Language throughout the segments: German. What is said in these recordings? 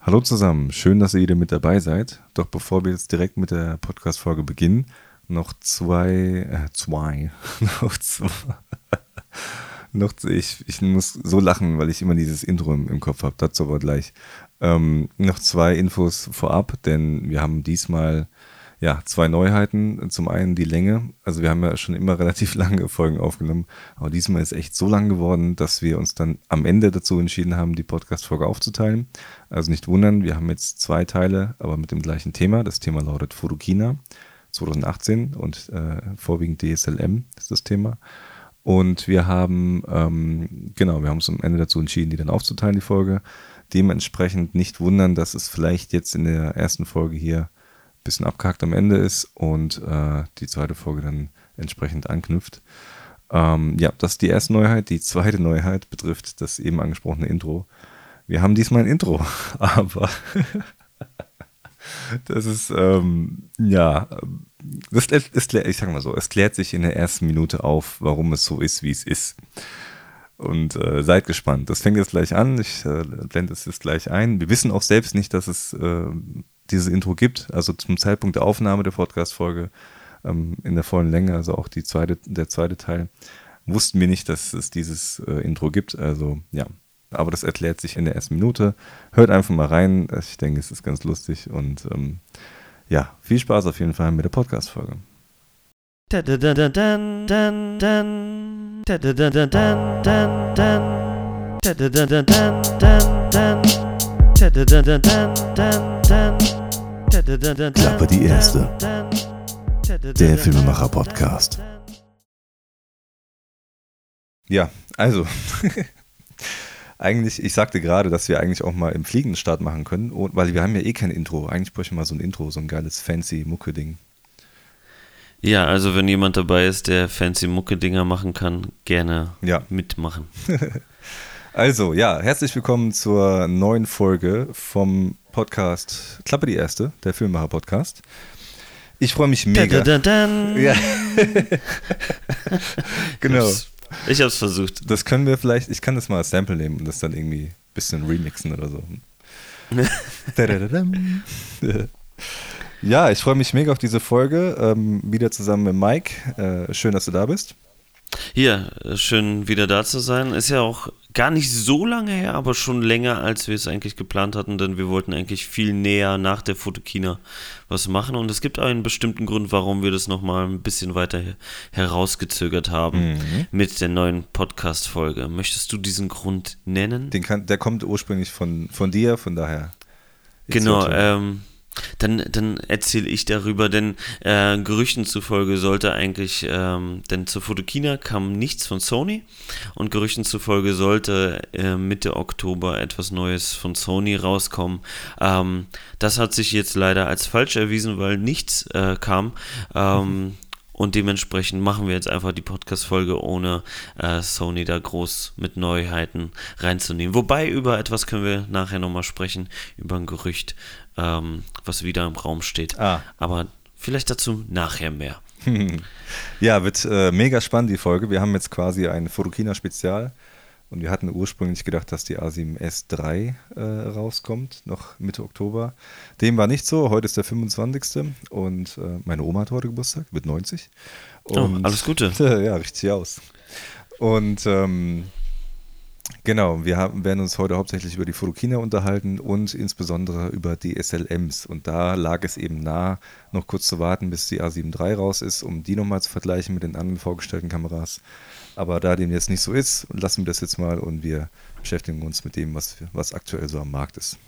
Hallo zusammen, schön, dass ihr wieder mit dabei seid. Doch bevor wir jetzt direkt mit der Podcast-Folge beginnen, noch zwei, äh, zwei, noch zwei, noch, ich, ich muss so lachen, weil ich immer dieses Intro im, im Kopf habe, dazu aber gleich. Ähm, noch zwei Infos vorab, denn wir haben diesmal ja, zwei Neuheiten. Zum einen die Länge. Also wir haben ja schon immer relativ lange Folgen aufgenommen, aber diesmal ist echt so lang geworden, dass wir uns dann am Ende dazu entschieden haben, die Podcast-Folge aufzuteilen. Also nicht wundern, wir haben jetzt zwei Teile, aber mit dem gleichen Thema. Das Thema lautet Fotokina 2018 und äh, vorwiegend DSLM ist das Thema. Und wir haben, ähm, genau, wir haben uns am Ende dazu entschieden, die dann aufzuteilen, die Folge. Dementsprechend nicht wundern, dass es vielleicht jetzt in der ersten Folge hier bisschen abgehackt am Ende ist und äh, die zweite Folge dann entsprechend anknüpft. Ähm, ja, das ist die erste Neuheit. Die zweite Neuheit betrifft das eben angesprochene Intro. Wir haben diesmal ein Intro, aber das ist, ähm, ja, das, das, ich sag mal so, es klärt sich in der ersten Minute auf, warum es so ist, wie es ist. Und äh, seid gespannt. Das fängt jetzt gleich an. Ich äh, blende es jetzt gleich ein. Wir wissen auch selbst nicht, dass es äh, dieses Intro gibt. Also zum Zeitpunkt der Aufnahme der Podcast-Folge ähm, in der vollen Länge, also auch die zweite, der zweite Teil, wussten wir nicht, dass es dieses äh, Intro gibt. Also ja, aber das erklärt sich in der ersten Minute. Hört einfach mal rein. Ich denke, es ist ganz lustig und ähm, ja, viel Spaß auf jeden Fall mit der Podcast-Folge. Klappe die erste. Der Filmemacher-Podcast. Ja, also. eigentlich, ich sagte gerade, dass wir eigentlich auch mal im fliegenden Start machen können, weil wir haben ja eh kein Intro. Eigentlich bräuchte ich mal so ein Intro, so ein geiles fancy Mucke-Ding. Ja, also wenn jemand dabei ist, der fancy Mucke-Dinger machen kann, gerne ja. mitmachen. also, ja, herzlich willkommen zur neuen Folge vom Podcast Klappe die Erste, der Filmemacher-Podcast. Ich freue mich mega. Da, da, da, ja. genau. Ich habe es versucht. Das können wir vielleicht, ich kann das mal als Sample nehmen und das dann irgendwie ein bisschen remixen oder so. ja, ich freue mich mega auf diese Folge. Ähm, wieder zusammen mit Mike. Äh, schön, dass du da bist. Hier, schön wieder da zu sein. Ist ja auch gar nicht so lange her, aber schon länger, als wir es eigentlich geplant hatten, denn wir wollten eigentlich viel näher nach der Fotokina was machen. Und es gibt einen bestimmten Grund, warum wir das nochmal ein bisschen weiter herausgezögert haben mhm. mit der neuen Podcast-Folge. Möchtest du diesen Grund nennen? Den kann, der kommt ursprünglich von, von dir, von daher. Genau, ähm, dann, dann erzähle ich darüber, denn äh, Gerüchten zufolge sollte eigentlich, ähm, denn zur Fotokina kam nichts von Sony und Gerüchten zufolge sollte äh, Mitte Oktober etwas Neues von Sony rauskommen. Ähm, das hat sich jetzt leider als falsch erwiesen, weil nichts äh, kam. Ähm, mhm. Und dementsprechend machen wir jetzt einfach die Podcast-Folge, ohne äh, Sony da groß mit Neuheiten reinzunehmen. Wobei über etwas können wir nachher nochmal sprechen, über ein Gerücht, ähm, was wieder im Raum steht. Ah. Aber vielleicht dazu nachher mehr. ja, wird äh, mega spannend die Folge. Wir haben jetzt quasi ein Fotokina-Spezial. Und wir hatten ursprünglich gedacht, dass die A7S3 äh, rauskommt, noch Mitte Oktober. Dem war nicht so. Heute ist der 25. Und äh, meine Oma hat heute Geburtstag, wird 90. Und, oh, alles Gute. ja, richtig aus. Und ähm, Genau, wir haben, werden uns heute hauptsächlich über die Fotokina unterhalten und insbesondere über DSLMs. Und da lag es eben nah, noch kurz zu warten, bis die A7 III raus ist, um die nochmal zu vergleichen mit den anderen vorgestellten Kameras. Aber da dem jetzt nicht so ist, lassen wir das jetzt mal und wir beschäftigen uns mit dem, was, was aktuell so am Markt ist.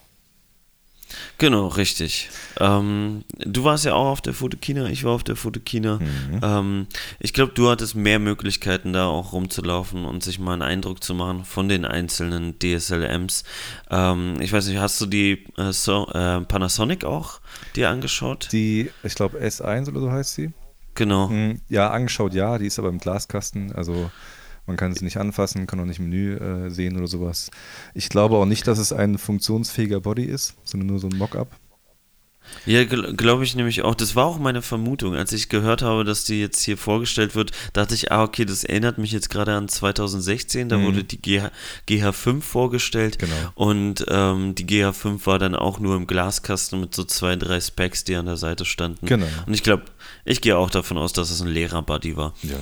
Genau, richtig. Ähm, du warst ja auch auf der Fotokina, ich war auf der Fotokina. Mhm. Ähm, ich glaube, du hattest mehr Möglichkeiten, da auch rumzulaufen und sich mal einen Eindruck zu machen von den einzelnen DSLMs. Ähm, ich weiß nicht, hast du die äh, so, äh, Panasonic auch dir angeschaut? Die, ich glaube, S1 oder so heißt sie. Genau. Mhm, ja, angeschaut, ja, die ist aber im Glaskasten, also man kann es nicht anfassen, kann auch nicht im Menü äh, sehen oder sowas. Ich glaube auch nicht, dass es ein funktionsfähiger Body ist, sondern nur so ein Mockup. Ja, gl glaube ich nämlich auch. Das war auch meine Vermutung. Als ich gehört habe, dass die jetzt hier vorgestellt wird, dachte ich, ah, okay, das erinnert mich jetzt gerade an 2016. Da mhm. wurde die GH, GH5 vorgestellt. Genau. Und ähm, die GH5 war dann auch nur im Glaskasten mit so zwei, drei Specs, die an der Seite standen. Genau. Und ich glaube, ich gehe auch davon aus, dass es ein Lehrer-Buddy war. Ja.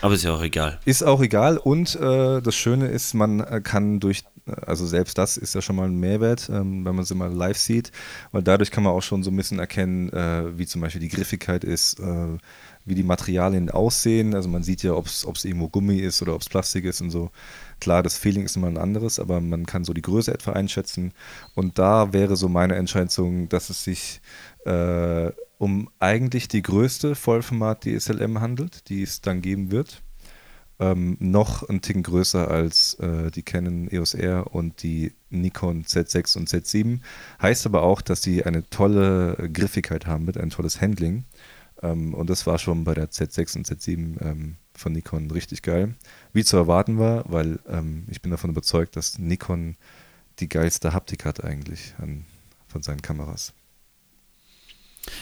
Aber ist ja auch egal. Ist auch egal. Und äh, das Schöne ist, man äh, kann durch also selbst das ist ja schon mal ein Mehrwert, ähm, wenn man sie mal live sieht, weil dadurch kann man auch schon so ein bisschen erkennen, äh, wie zum Beispiel die Griffigkeit ist, äh, wie die Materialien aussehen. Also man sieht ja, ob es irgendwo Gummi ist oder ob es Plastik ist und so. Klar, das Feeling ist immer ein anderes, aber man kann so die Größe etwa einschätzen. Und da wäre so meine Entscheidung, dass es sich äh, um eigentlich die größte Vollformat DSLM handelt, die es dann geben wird ähm, noch ein Ticken größer als äh, die Canon EOS R und die Nikon Z6 und Z7. Heißt aber auch, dass sie eine tolle Griffigkeit haben mit ein tolles Handling. Ähm, und das war schon bei der Z6 und Z7 ähm, von Nikon richtig geil. Wie zu erwarten war, weil ähm, ich bin davon überzeugt, dass Nikon die geilste Haptik hat eigentlich an, von seinen Kameras.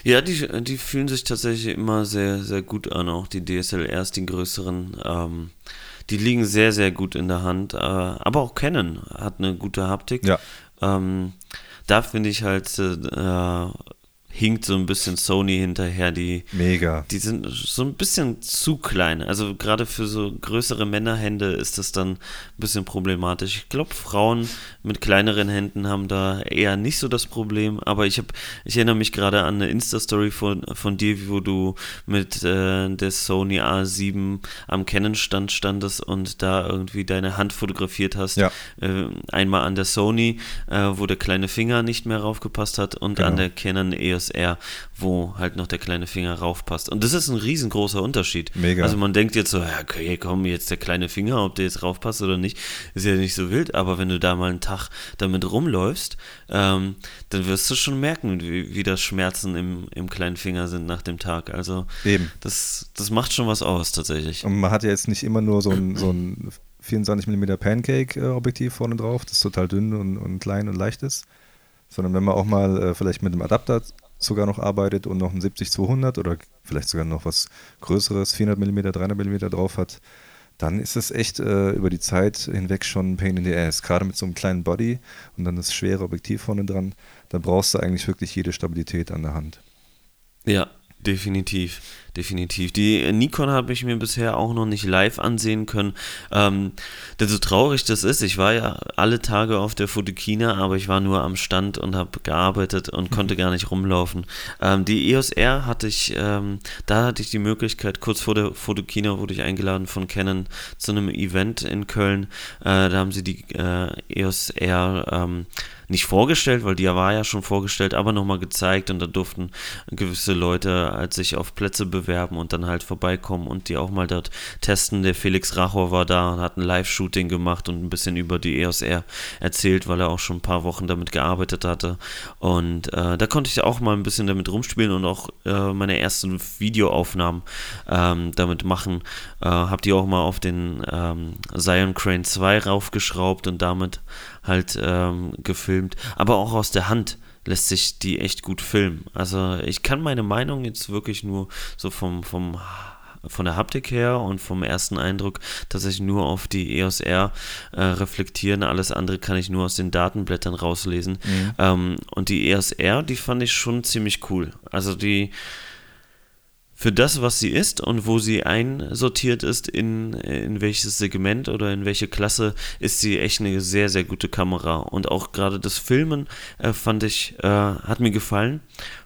Ja, die, die fühlen sich tatsächlich immer sehr, sehr gut an, auch die DSLRs, die größeren. Ähm, die liegen sehr, sehr gut in der Hand. Äh, aber auch Canon hat eine gute Haptik. Ja. Ähm, da finde ich halt äh, hinkt so ein bisschen Sony hinterher. Die, Mega. Die sind so ein bisschen zu klein. Also gerade für so größere Männerhände ist das dann ein bisschen problematisch. Ich glaube, Frauen mit kleineren Händen haben da eher nicht so das Problem. Aber ich habe, ich erinnere mich gerade an eine Insta-Story von, von dir, wo du mit äh, der Sony A7 am Canon-Stand standest und da irgendwie deine Hand fotografiert hast. Ja. Äh, einmal an der Sony, äh, wo der kleine Finger nicht mehr raufgepasst hat und genau. an der Canon EOS R, wo halt noch der kleine Finger raufpasst. Und das ist ein riesengroßer Unterschied. Mega. Also man denkt jetzt so, ja, okay, komm, jetzt der kleine Finger, ob der jetzt raufpasst oder nicht, ist ja nicht so wild. Aber wenn du da mal einen Tag damit rumläufst, ähm, dann wirst du schon merken, wie, wie das Schmerzen im, im kleinen Finger sind nach dem Tag. Also Eben. Das, das macht schon was aus tatsächlich. Und man hat ja jetzt nicht immer nur so ein, so ein 24 mm Pancake-Objektiv vorne drauf, das total dünn und, und klein und leicht ist sondern wenn man auch mal äh, vielleicht mit einem Adapter sogar noch arbeitet und noch ein 70-200 oder vielleicht sogar noch was Größeres, 400 mm, 300 mm drauf hat, dann ist es echt äh, über die Zeit hinweg schon ein Pain in the Ass. Gerade mit so einem kleinen Body und dann das schwere Objektiv vorne dran, da brauchst du eigentlich wirklich jede Stabilität an der Hand. Ja, definitiv definitiv. Die Nikon habe ich mir bisher auch noch nicht live ansehen können. Ähm, denn so traurig das ist, ich war ja alle Tage auf der Fotokina, aber ich war nur am Stand und habe gearbeitet und konnte mhm. gar nicht rumlaufen. Ähm, die EOS R hatte ich, ähm, da hatte ich die Möglichkeit, kurz vor der Fotokina wurde ich eingeladen von Canon zu einem Event in Köln. Äh, da haben sie die äh, EOS R ähm, nicht vorgestellt, weil die war ja schon vorgestellt, aber nochmal gezeigt und da durften gewisse Leute als sich auf Plätze bewerben und dann halt vorbeikommen und die auch mal dort testen. Der Felix Rachor war da und hat ein Live-Shooting gemacht und ein bisschen über die EOS erzählt, weil er auch schon ein paar Wochen damit gearbeitet hatte. Und äh, da konnte ich auch mal ein bisschen damit rumspielen und auch äh, meine ersten Videoaufnahmen ähm, damit machen. Äh, hab die auch mal auf den ähm, Zion Crane 2 raufgeschraubt und damit halt ähm, gefilmt, aber auch aus der Hand lässt sich die echt gut filmen. Also ich kann meine Meinung jetzt wirklich nur so vom, vom von der Haptik her und vom ersten Eindruck tatsächlich nur auf die EOS R äh, reflektieren. Alles andere kann ich nur aus den Datenblättern rauslesen. Mhm. Ähm, und die EOS R, die fand ich schon ziemlich cool. Also die für das, was sie ist und wo sie einsortiert ist, in, in welches Segment oder in welche Klasse, ist sie echt eine sehr, sehr gute Kamera. Und auch gerade das Filmen äh, fand ich, äh, hat mir gefallen,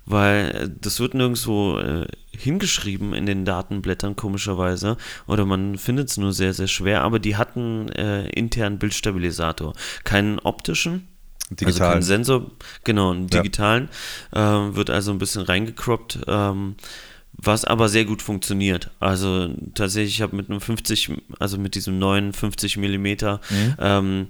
weil das wird nirgendwo äh, hingeschrieben in den Datenblättern, komischerweise. Oder man findet es nur sehr, sehr schwer. Aber die hatten äh, internen Bildstabilisator. Keinen optischen, Digitalen. Also keinen Sensor, genau, einen digitalen. Ja. Äh, wird also ein bisschen reingecroppt. Ähm, was aber sehr gut funktioniert. Also tatsächlich, ich habe mit einem 50, also mit diesem neuen 50 mm mhm. ähm,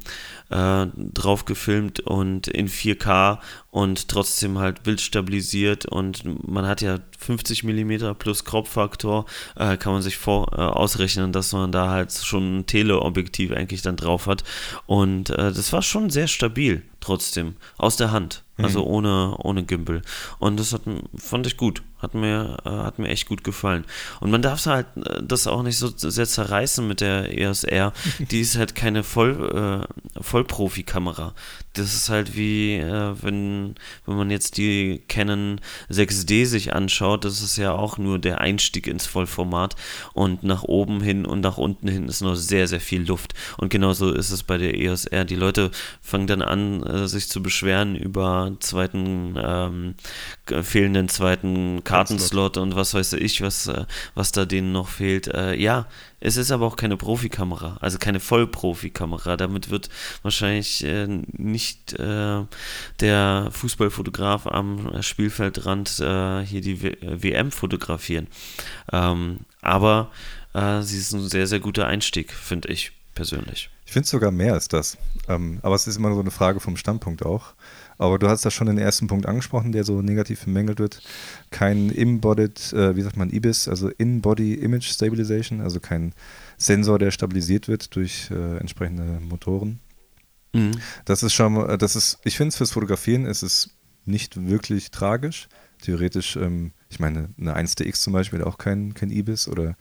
äh, drauf gefilmt und in 4K und trotzdem halt bildstabilisiert und man hat ja 50 mm plus Crop-Faktor, äh, kann man sich vor, äh, ausrechnen, dass man da halt schon ein Teleobjektiv eigentlich dann drauf hat und äh, das war schon sehr stabil trotzdem, aus der Hand. Also mhm. ohne, ohne Gimbal. Und das hat, fand ich gut. Hat mir, äh, hat mir echt gut gefallen. Und man darf halt äh, das auch nicht so sehr zerreißen mit der EOS R. Die ist halt keine Voll, äh, Vollprofi-Kamera. Das ist halt wie, äh, wenn, wenn man jetzt die Canon 6D sich anschaut, das ist ja auch nur der Einstieg ins Vollformat. Und nach oben hin und nach unten hin ist noch sehr, sehr viel Luft. Und genauso ist es bei der EOS R. Die Leute fangen dann an, äh, sich zu beschweren über zweiten, ähm, fehlenden zweiten Kartenslot und was weiß ich, was, äh, was da denen noch fehlt. Äh, ja, es ist aber auch keine Profikamera, also keine Vollprofikamera. Damit wird wahrscheinlich äh, nicht der Fußballfotograf am Spielfeldrand hier die WM fotografieren. Ähm, aber sie ist ein sehr, sehr guter Einstieg, finde ich persönlich. Ich finde es sogar mehr als das. Ähm, aber es ist immer so eine Frage vom Standpunkt auch. Aber du hast das schon den ersten Punkt angesprochen, der so negativ bemängelt wird. Kein Embodied, äh, wie sagt man, IBIS, also In-Body Image Stabilization, also kein Sensor, der stabilisiert wird durch äh, entsprechende Motoren. Mhm. Das ist schon, äh, das ist, ich finde es fürs Fotografieren ist es nicht wirklich tragisch. Theoretisch, ähm, ich meine, eine 1DX zum Beispiel auch kein, kein IBIS oder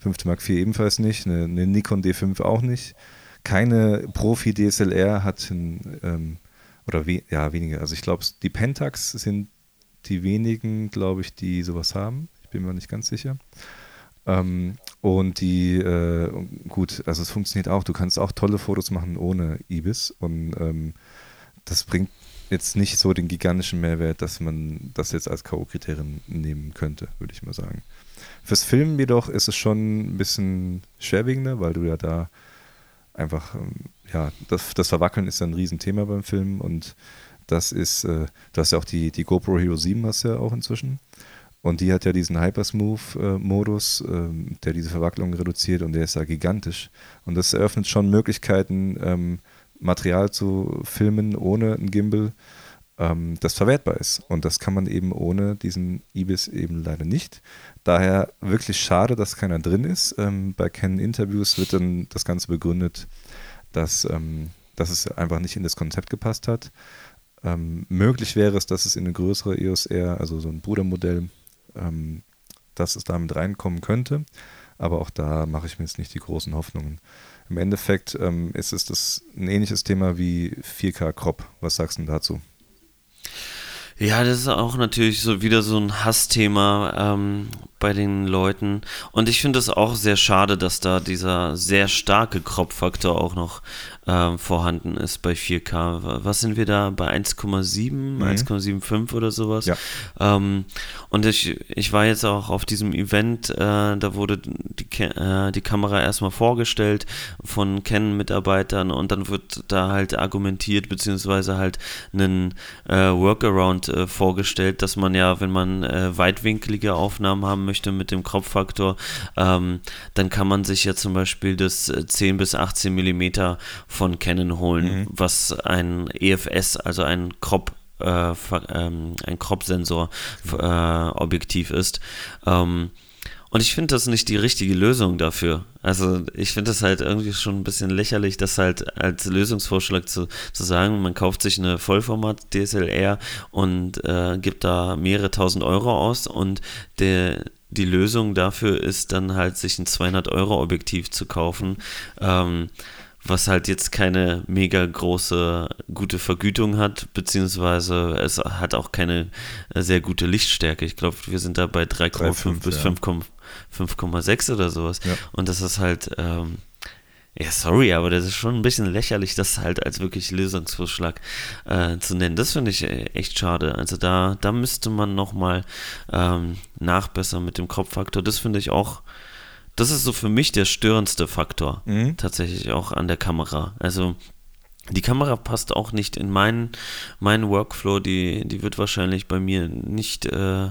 5. Mark IV ebenfalls nicht, eine, eine Nikon D5 auch nicht. Keine Profi-DSLR hat ein, ähm, oder we ja, wenige. Also ich glaube, die Pentax sind die wenigen, glaube ich, die sowas haben. Ich bin mir nicht ganz sicher. Ähm, und die, äh, gut, also es funktioniert auch. Du kannst auch tolle Fotos machen ohne Ibis. Und ähm, das bringt jetzt nicht so den gigantischen Mehrwert, dass man das jetzt als K.O.-Kriterium nehmen könnte, würde ich mal sagen. Fürs Filmen jedoch ist es schon ein bisschen schwerwiegender, weil du ja da einfach ähm, ja, das, das Verwackeln ist ein Riesenthema beim Film und das ist, äh, du hast ja auch die, die GoPro Hero 7 hast ja auch inzwischen. Und die hat ja diesen Hypersmooth-Modus, äh, der diese Verwacklung reduziert und der ist ja gigantisch. Und das eröffnet schon Möglichkeiten, ähm, Material zu filmen ohne ein Gimbal, ähm, das verwertbar ist. Und das kann man eben ohne diesen IBIS eben leider nicht. Daher wirklich schade, dass keiner drin ist. Ähm, bei Canon Interviews wird dann das Ganze begründet, dass, ähm, dass es einfach nicht in das Konzept gepasst hat. Ähm, möglich wäre es, dass es in eine größere EOS R, also so ein Brudermodell, ähm, dass es damit reinkommen könnte. Aber auch da mache ich mir jetzt nicht die großen Hoffnungen. Im Endeffekt ähm, ist es das ein ähnliches Thema wie 4K Crop. Was sagst du dazu? Ja, das ist auch natürlich so wieder so ein Hassthema ähm, bei den Leuten. Und ich finde es auch sehr schade, dass da dieser sehr starke Crop-Faktor auch noch äh, vorhanden ist bei 4K. Was sind wir da? Bei 1,7, mhm. 1,75 oder sowas? Ja. Ähm, und ich, ich war jetzt auch auf diesem Event, äh, da wurde die, äh, die Kamera erstmal vorgestellt von Canon-Mitarbeitern und dann wird da halt argumentiert, beziehungsweise halt einen äh, Workaround äh, vorgestellt, dass man ja, wenn man äh, weitwinklige Aufnahmen haben möchte mit dem Crop-Faktor, ähm, dann kann man sich ja zum Beispiel das 10 bis 18 Millimeter von Canon holen, mhm. was ein EFS, also ein Crop äh, ähm, ein Crop-Sensor äh, ist. Ähm, und ich finde das nicht die richtige Lösung dafür. Also ich finde das halt irgendwie schon ein bisschen lächerlich, das halt als Lösungsvorschlag zu, zu sagen, man kauft sich eine Vollformat DSLR und äh, gibt da mehrere tausend Euro aus und der die Lösung dafür ist dann halt sich ein 200 Euro Objektiv zu kaufen. Ähm, was halt jetzt keine mega große gute Vergütung hat, beziehungsweise es hat auch keine äh, sehr gute Lichtstärke. Ich glaube, wir sind da bei 3,5 bis ja. 5,6 oder sowas. Ja. Und das ist halt, ähm, ja, sorry, aber das ist schon ein bisschen lächerlich, das halt als wirklich Lösungsvorschlag äh, zu nennen. Das finde ich äh, echt schade. Also da, da müsste man nochmal ähm, nachbessern mit dem Kopffaktor. Das finde ich auch das ist so für mich der störendste Faktor mhm. tatsächlich auch an der Kamera. Also die Kamera passt auch nicht in meinen, meinen Workflow, die, die wird wahrscheinlich bei mir nicht äh,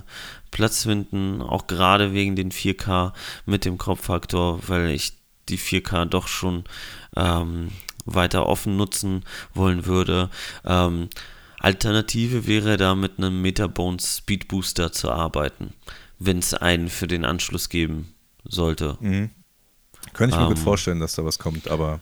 Platz finden, auch gerade wegen den 4K mit dem Crop-Faktor, weil ich die 4K doch schon ähm, weiter offen nutzen wollen würde. Ähm, Alternative wäre da mit einem Metabones Speed Booster zu arbeiten, wenn es einen für den Anschluss geben sollte. Mhm. Könnte ich mir ähm, gut vorstellen, dass da was kommt, aber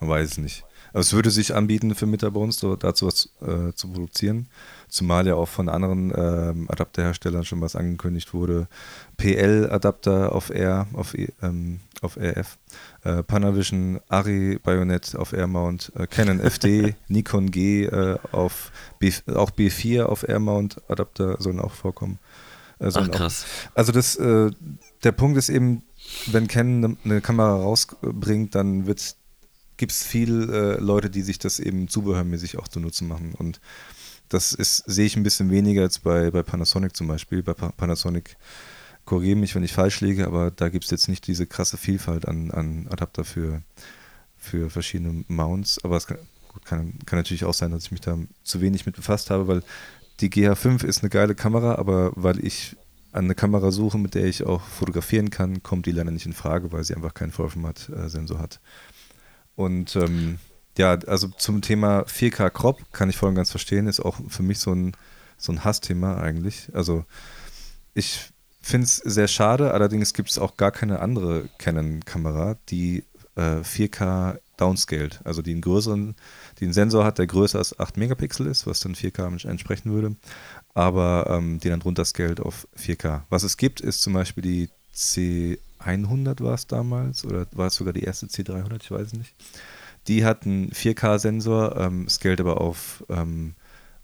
man weiß es nicht. Also es würde sich anbieten für Metabones, so dazu was äh, zu produzieren. Zumal ja auch von anderen ähm, Adapterherstellern schon was angekündigt wurde. PL-Adapter auf R, auf, e, ähm, auf RF, äh, Panavision, Ari Bayonet auf R-Mount, äh, Canon FD, Nikon G äh, auf B, auch B4 auf R-Mount Adapter sollen auch vorkommen. Äh, Ach krass. Auch, also das, äh, der Punkt ist eben, wenn Canon eine, eine Kamera rausbringt, dann gibt es viele Leute, die sich das eben zubehörmäßig auch zu nutzen machen und das ist, sehe ich ein bisschen weniger als bei, bei Panasonic zum Beispiel. Bei Panasonic korrigiere mich, wenn ich falsch liege, aber da gibt es jetzt nicht diese krasse Vielfalt an, an Adapter für, für verschiedene Mounts. Aber es kann, kann, kann natürlich auch sein, dass ich mich da zu wenig mit befasst habe, weil die GH5 ist eine geile Kamera, aber weil ich eine Kamera suche, mit der ich auch fotografieren kann, kommt die leider nicht in Frage, weil sie einfach keinen Vollformat-Sensor hat. Und ähm, ja, also zum Thema 4K Crop kann ich voll und ganz verstehen, ist auch für mich so ein, so ein Hassthema eigentlich. Also ich finde es sehr schade, allerdings gibt es auch gar keine andere Canon-Kamera, die äh, 4K downscaled, also die einen größeren, die einen Sensor hat, der größer als 8 Megapixel ist, was dann 4K entsprechen würde, aber ähm, die dann drunter scaled auf 4K. Was es gibt, ist zum Beispiel die C100 war es damals oder war es sogar die erste C300, ich weiß es nicht. Die hat einen 4K-Sensor, ähm, scaled aber auf ähm,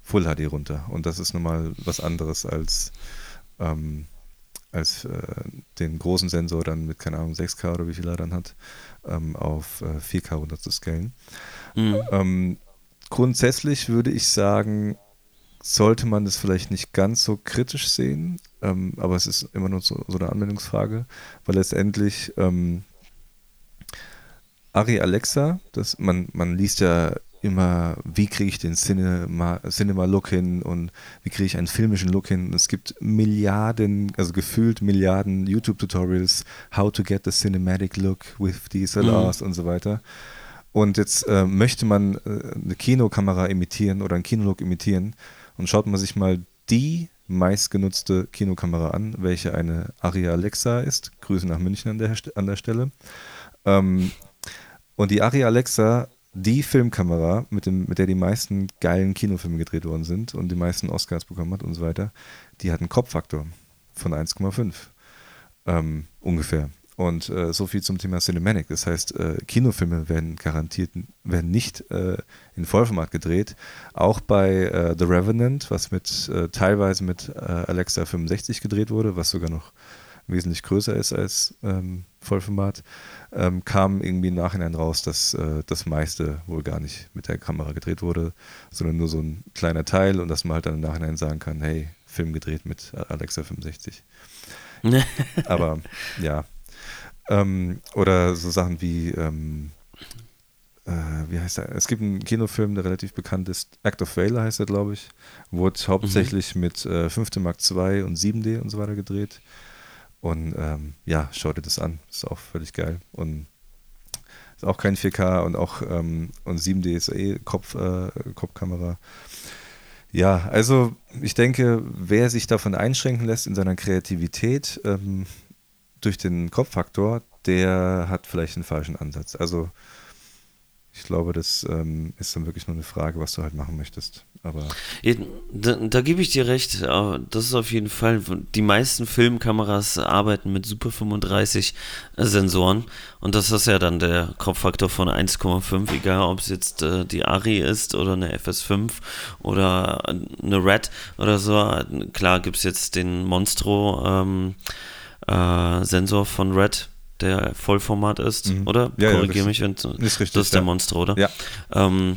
Full HD runter. Und das ist nochmal was anderes als, ähm, als äh, den großen Sensor dann mit, keine Ahnung, 6K oder wie viel er dann hat, ähm, auf äh, 4K runter zu scalen. Mhm. Ähm, grundsätzlich würde ich sagen, sollte man das vielleicht nicht ganz so kritisch sehen, ähm, aber es ist immer nur so, so eine Anwendungsfrage, weil letztendlich ähm, Ari Alexa, das, man, man liest ja immer, wie kriege ich den Cinema, Cinema Look hin und wie kriege ich einen filmischen Look hin. Es gibt Milliarden, also gefühlt Milliarden YouTube-Tutorials, how to get the cinematic look with DSLRs mhm. und so weiter. Und jetzt äh, möchte man äh, eine Kinokamera imitieren oder einen Kinolook imitieren und schaut man sich mal die meistgenutzte Kinokamera an, welche eine Aria Alexa ist. Grüße nach München an der, an der Stelle. Ähm, und die Ari Alexa, die Filmkamera, mit, dem, mit der die meisten geilen Kinofilme gedreht worden sind und die meisten Oscars bekommen hat und so weiter, die hat einen Kopffaktor von 1,5 ähm, ungefähr. Und äh, so viel zum Thema Cinematic. Das heißt, äh, Kinofilme werden garantiert, werden nicht äh, in Vollformat gedreht. Auch bei äh, The Revenant, was mit äh, teilweise mit äh, Alexa 65 gedreht wurde, was sogar noch wesentlich größer ist als ähm, Vollformat, ähm, kam irgendwie im Nachhinein raus, dass das meiste wohl gar nicht mit der Kamera gedreht wurde, sondern nur so ein kleiner Teil und dass man halt dann im Nachhinein sagen kann, hey, Film gedreht mit Alexa 65. Aber ja. Ähm, oder so Sachen wie, ähm, äh, wie heißt er? Es gibt einen Kinofilm, der relativ bekannt ist, Act of Valor heißt er, glaube ich. Wurde hauptsächlich mhm. mit äh, 5. Mark II und 7D und so weiter gedreht. Und ähm, ja, schau dir das an. Ist auch völlig geil. Und ist auch kein 4K und auch ähm, und 7D ist eh Kopf, äh, Kopfkamera. Ja, also ich denke, wer sich davon einschränken lässt in seiner Kreativität ähm, durch den Kopffaktor, der hat vielleicht einen falschen Ansatz. Also ich glaube, das ähm, ist dann wirklich nur eine Frage, was du halt machen möchtest. Aber da, da gebe ich dir recht. Das ist auf jeden Fall. Die meisten Filmkameras arbeiten mit Super 35 Sensoren und das ist ja dann der Kopffaktor von 1,5, egal ob es jetzt äh, die Ari ist oder eine FS5 oder eine Red oder so. Klar gibt es jetzt den Monstro ähm, äh, Sensor von Red der Vollformat ist, mhm. oder? Ja, Korrigiere ja, mich, wenn ist richtig, das ist der Monster, oder? Ja. Ähm,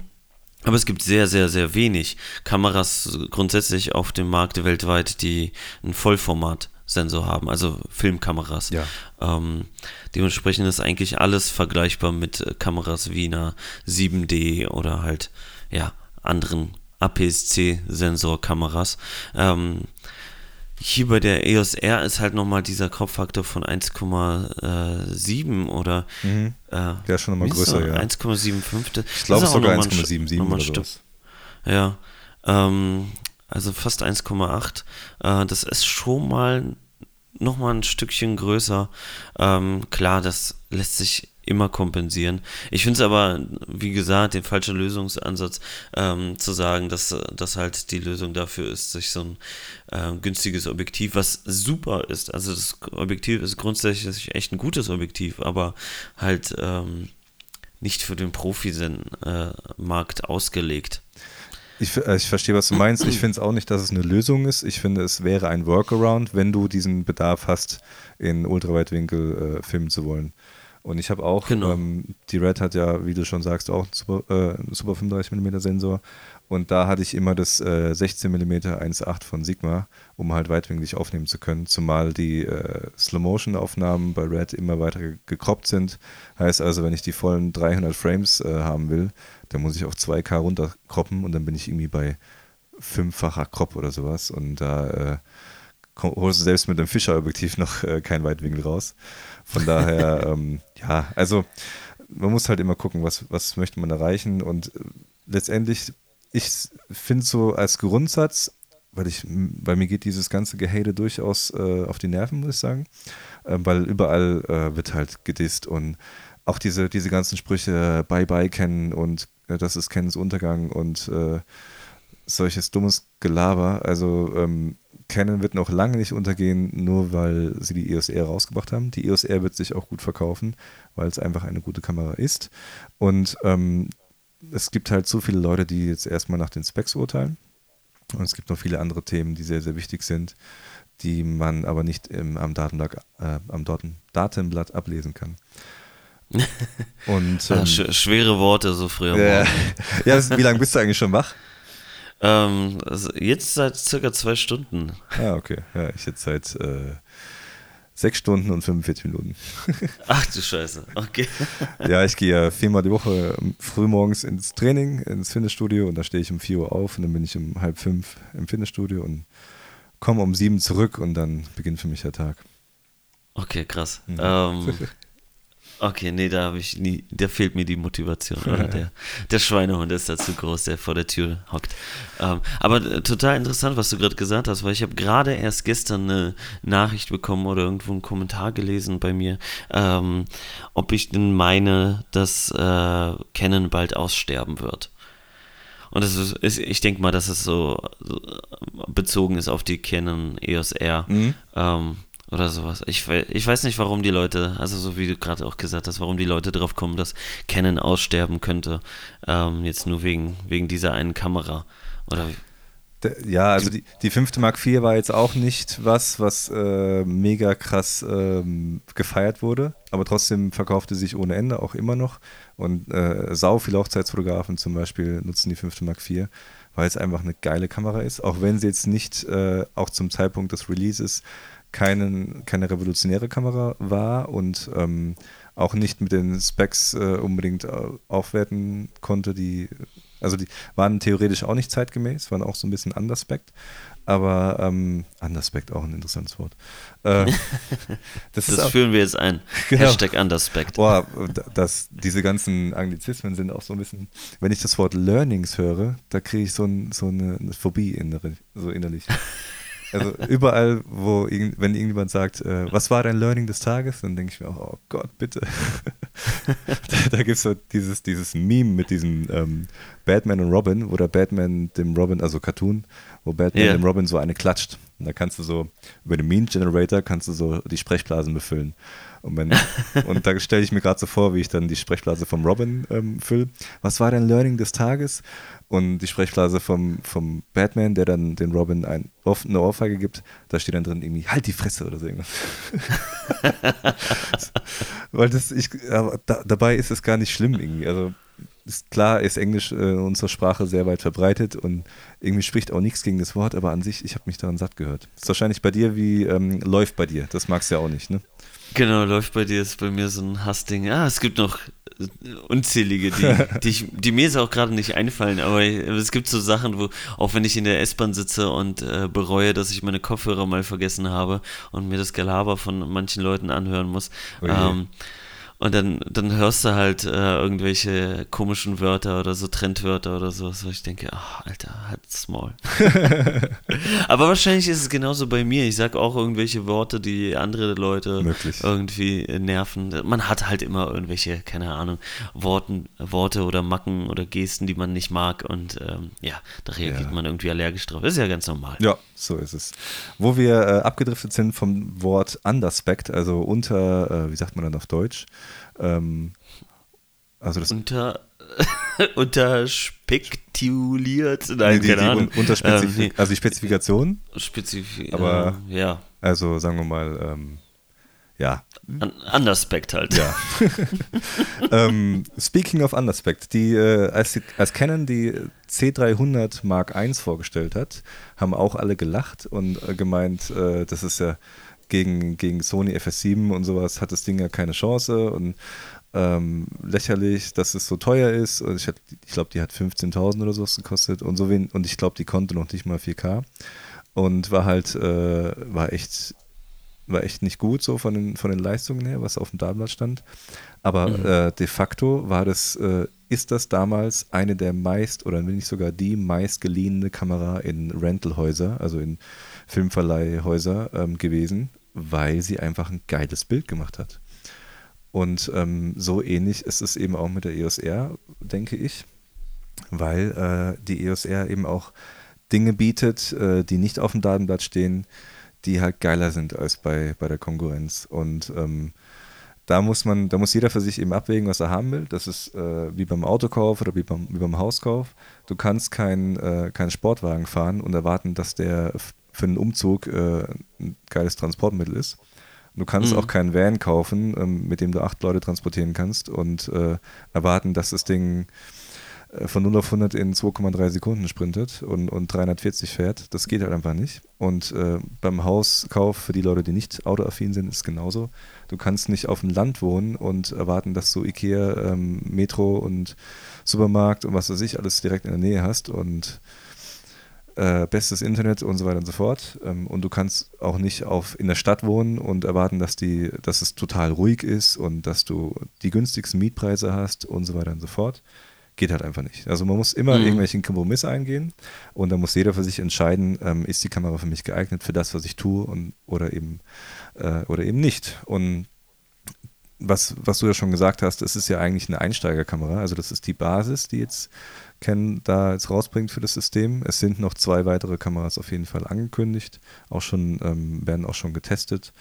aber es gibt sehr, sehr, sehr wenig Kameras grundsätzlich auf dem Markt weltweit, die einen Vollformat-Sensor haben, also Filmkameras. Ja. Ähm, dementsprechend ist eigentlich alles vergleichbar mit äh, Kameras wie einer 7D oder halt, ja, anderen APS-C-Sensorkameras. Ähm, hier bei der EOS R ist halt nochmal dieser Kopffaktor von 1,7 oder mhm. äh, ja, schon nochmal größer, ja. 1,75. Ich glaube sogar 1,77 oder sowas. Ja, Ähm, also fast 1,8. Äh, das ist schon mal nochmal ein Stückchen größer. Ähm, klar, das lässt sich immer kompensieren. Ich finde es aber, wie gesagt, den falschen Lösungsansatz ähm, zu sagen, dass das halt die Lösung dafür ist, sich so ein äh, günstiges Objektiv, was super ist. Also das Objektiv ist grundsätzlich echt ein gutes Objektiv, aber halt ähm, nicht für den Profi-Markt äh, ausgelegt. Ich, äh, ich verstehe, was du meinst. Ich finde es auch nicht, dass es eine Lösung ist. Ich finde, es wäre ein Workaround, wenn du diesen Bedarf hast, in Ultraweitwinkel äh, filmen zu wollen. Und ich habe auch, genau. ähm, die Red hat ja, wie du schon sagst, auch einen Super, äh, Super 35mm Sensor. Und da hatte ich immer das äh, 16 mm 1.8 von Sigma, um halt weitwinklig aufnehmen zu können. Zumal die äh, Slow-Motion-Aufnahmen bei Red immer weiter gekroppt sind. Heißt also, wenn ich die vollen 300 Frames äh, haben will, dann muss ich auf 2K runterkroppen und dann bin ich irgendwie bei fünffacher Crop oder sowas. Und da äh, holst du selbst mit einem Fischer-Objektiv noch äh, kein Weitwinkel raus. Von daher, ähm, ja, also man muss halt immer gucken, was, was möchte man erreichen. Und äh, letztendlich, ich finde so als Grundsatz, weil ich, bei mir geht dieses ganze Gehate durchaus äh, auf die Nerven, muss ich sagen. Äh, weil überall äh, wird halt gedisst und auch diese, diese ganzen Sprüche Bye-bye kennen und äh, das ist Kens Untergang und äh, solches dummes Gelaber. Also ähm, Canon wird noch lange nicht untergehen, nur weil sie die EOS R rausgebracht haben. Die EOS R wird sich auch gut verkaufen, weil es einfach eine gute Kamera ist. Und ähm, es gibt halt so viele Leute, die jetzt erstmal nach den Specs urteilen. Und es gibt noch viele andere Themen, die sehr, sehr wichtig sind, die man aber nicht im, am, Datenblatt, äh, am Datenblatt ablesen kann. Und, ähm, Ach, sch schwere Worte so früher. Ja, ja, wie lange bist du eigentlich schon wach? Ähm, also jetzt seit circa zwei Stunden. Ah, okay. Ja, ich jetzt seit äh, sechs Stunden und 45 Minuten. Ach du Scheiße, okay. ja, ich gehe ja viermal die Woche frühmorgens ins Training, ins Fitnessstudio und da stehe ich um 4 Uhr auf und dann bin ich um halb fünf im Fitnessstudio und komme um sieben zurück und dann beginnt für mich der Tag. Okay, krass. Mhm. Ähm, Okay, nee, da habe ich nie, da fehlt mir die Motivation. Oder? Der, der Schweinehund ist da zu groß, der vor der Tür hockt. Ähm, aber äh, total interessant, was du gerade gesagt hast, weil ich habe gerade erst gestern eine Nachricht bekommen oder irgendwo einen Kommentar gelesen bei mir, ähm, ob ich denn meine, dass äh, Canon bald aussterben wird. Und das ist, ich denke mal, dass es so, so, bezogen ist auf die Canon EOS R. Mhm. Ähm, oder sowas. Ich, ich weiß nicht, warum die Leute, also so wie du gerade auch gesagt hast, warum die Leute drauf kommen, dass Canon aussterben könnte. Ähm, jetzt nur wegen, wegen dieser einen Kamera. Oder ja, also die, die fünfte Mark IV war jetzt auch nicht was, was äh, mega krass ähm, gefeiert wurde, aber trotzdem verkaufte sich ohne Ende auch immer noch. Und äh, sau viele Hochzeitsfotografen zum Beispiel nutzen die fünfte Mark IV, weil es einfach eine geile Kamera ist, auch wenn sie jetzt nicht äh, auch zum Zeitpunkt des Releases keinen, keine revolutionäre Kamera war und ähm, auch nicht mit den Specs äh, unbedingt äh, aufwerten konnte. Die, also die waren theoretisch auch nicht zeitgemäß, waren auch so ein bisschen underspect. Aber ähm, underspect auch ein interessantes Wort. Äh, das, das auch, führen wir jetzt ein. Genau. Hashtag underspect. Boah, das, diese ganzen Anglizismen sind auch so ein bisschen, wenn ich das Wort Learnings höre, da kriege ich so, ein, so eine Phobie innerlich, so innerlich. Also überall, wo wenn irgendjemand sagt, äh, was war dein Learning des Tages, dann denke ich mir auch, oh Gott, bitte. da da gibt es so dieses, dieses Meme mit diesem ähm, Batman und Robin, wo der Batman dem Robin, also Cartoon, wo Batman yeah. dem Robin so eine klatscht. Und da kannst du so, über den Meme Generator kannst du so die Sprechblasen befüllen. Und, wenn, und da stelle ich mir gerade so vor, wie ich dann die Sprechblase vom Robin ähm, fülle. Was war dein Learning des Tages? Und die Sprechblase vom, vom Batman, der dann den Robin ein, eine Ohrfeige gibt, da steht dann drin irgendwie, halt die Fresse oder so irgendwas. Weil das, ich, aber da, dabei ist es gar nicht schlimm irgendwie. Also ist klar, ist Englisch äh, in unserer Sprache sehr weit verbreitet und irgendwie spricht auch nichts gegen das Wort, aber an sich, ich habe mich daran satt gehört. Ist wahrscheinlich bei dir wie ähm, läuft bei dir. Das magst du ja auch nicht, ne? Genau, läuft bei dir, ist bei mir so ein Hassding. Ah, es gibt noch unzählige, die, die, ich, die mir jetzt auch gerade nicht einfallen, aber es gibt so Sachen, wo, auch wenn ich in der S-Bahn sitze und äh, bereue, dass ich meine Kopfhörer mal vergessen habe und mir das Gelaber von manchen Leuten anhören muss. Okay. Ähm, Und dann, dann hörst du halt äh, irgendwelche komischen Wörter oder so Trendwörter oder so, wo ich denke, ach, Alter, halt's Maul. Aber wahrscheinlich ist es genauso bei mir. Ich sag auch irgendwelche Worte, die andere Leute Möglich. irgendwie nerven. Man hat halt immer irgendwelche, keine Ahnung, Worten, Worte oder Macken oder Gesten, die man nicht mag. Und ähm, ja, da reagiert Ja. man irgendwie allergisch drauf. ist ja ganz normal. Ja, so ist es. Wo wir äh, abgedriftet sind vom Wort Underspect, also unter, äh, wie sagt man dann auf Deutsch? Ähm, also das Unter, unterspektuliert, nein, die, keine die Ahnung. un- Unterspezif Ähm, also die Spezifikation, Spezif Aber- äh, ja, also sagen wir mal, ähm, ja, An Underspect halt. ja. ähm, speaking of Underspect, die, äh, als, als Canon die C300 Mark I vorgestellt hat, haben auch alle gelacht und äh, gemeint, äh, das ist ja gegen, gegen Sony FS7 und sowas hat das Ding ja keine Chance und ähm, lächerlich, dass es so teuer ist. Und ich, ich glaube, die hat 15.000 oder sowas gekostet und so wen, und ich glaube, die konnte noch nicht mal 4K und war halt, äh, war echt war echt nicht gut so von den, von den Leistungen her, was auf dem Datenblatt stand. Aber Mhm. äh, de facto war das, äh, ist das damals eine der meist oder wenn nicht sogar die meist geliehene Kamera in Rentalhäuser, also in Filmverleihhäuser ähm, gewesen, weil sie einfach ein geiles Bild gemacht hat. Und ähm, so ähnlich ist es eben auch mit der EOS R, denke ich, weil äh, die EOS R eben auch Dinge bietet, äh, die nicht auf dem Datenblatt stehen, die halt geiler sind als bei, bei der Konkurrenz. Und ähm, da muss man, da muss jeder für sich eben abwägen, was er haben will. Das ist äh, wie beim Autokauf oder wie beim, wie beim Hauskauf. Du kannst keinen äh, keinen Sportwagen fahren und erwarten, dass der für einen Umzug äh, ein geiles Transportmittel ist. Und du kannst Mhm. auch keinen Van kaufen, ähm, mit dem du acht Leute transportieren kannst und äh, erwarten, dass das Ding äh, von 0 auf 100 in 2,3 Sekunden sprintet und, und 340 fährt. Das geht halt einfach nicht. Und äh, beim Hauskauf, für die Leute, die nicht autoaffin sind, ist es genauso. Du kannst nicht auf dem Land wohnen und erwarten, dass du Ikea, ähm, Metro und Supermarkt und was weiß ich alles direkt in der Nähe hast und äh, bestes Internet und so weiter und so fort. Ähm, und du kannst auch nicht auf, in der Stadt wohnen und erwarten, dass, die, dass es total ruhig ist und dass du die günstigsten Mietpreise hast und so weiter und so fort. Geht halt einfach nicht. Also man muss immer Mhm. irgendwelchen Kompromiss eingehen und da muss jeder für sich entscheiden, ähm, ist die Kamera für mich geeignet für das, was ich tue und, oder, eben, äh, oder eben nicht. Und was, was du ja schon gesagt hast, es ist ja eigentlich eine Einsteigerkamera. Also das ist die Basis, die jetzt Canon da jetzt rausbringt für das System. Es sind noch zwei weitere Kameras auf jeden Fall angekündigt, auch schon, ähm, werden auch schon getestet.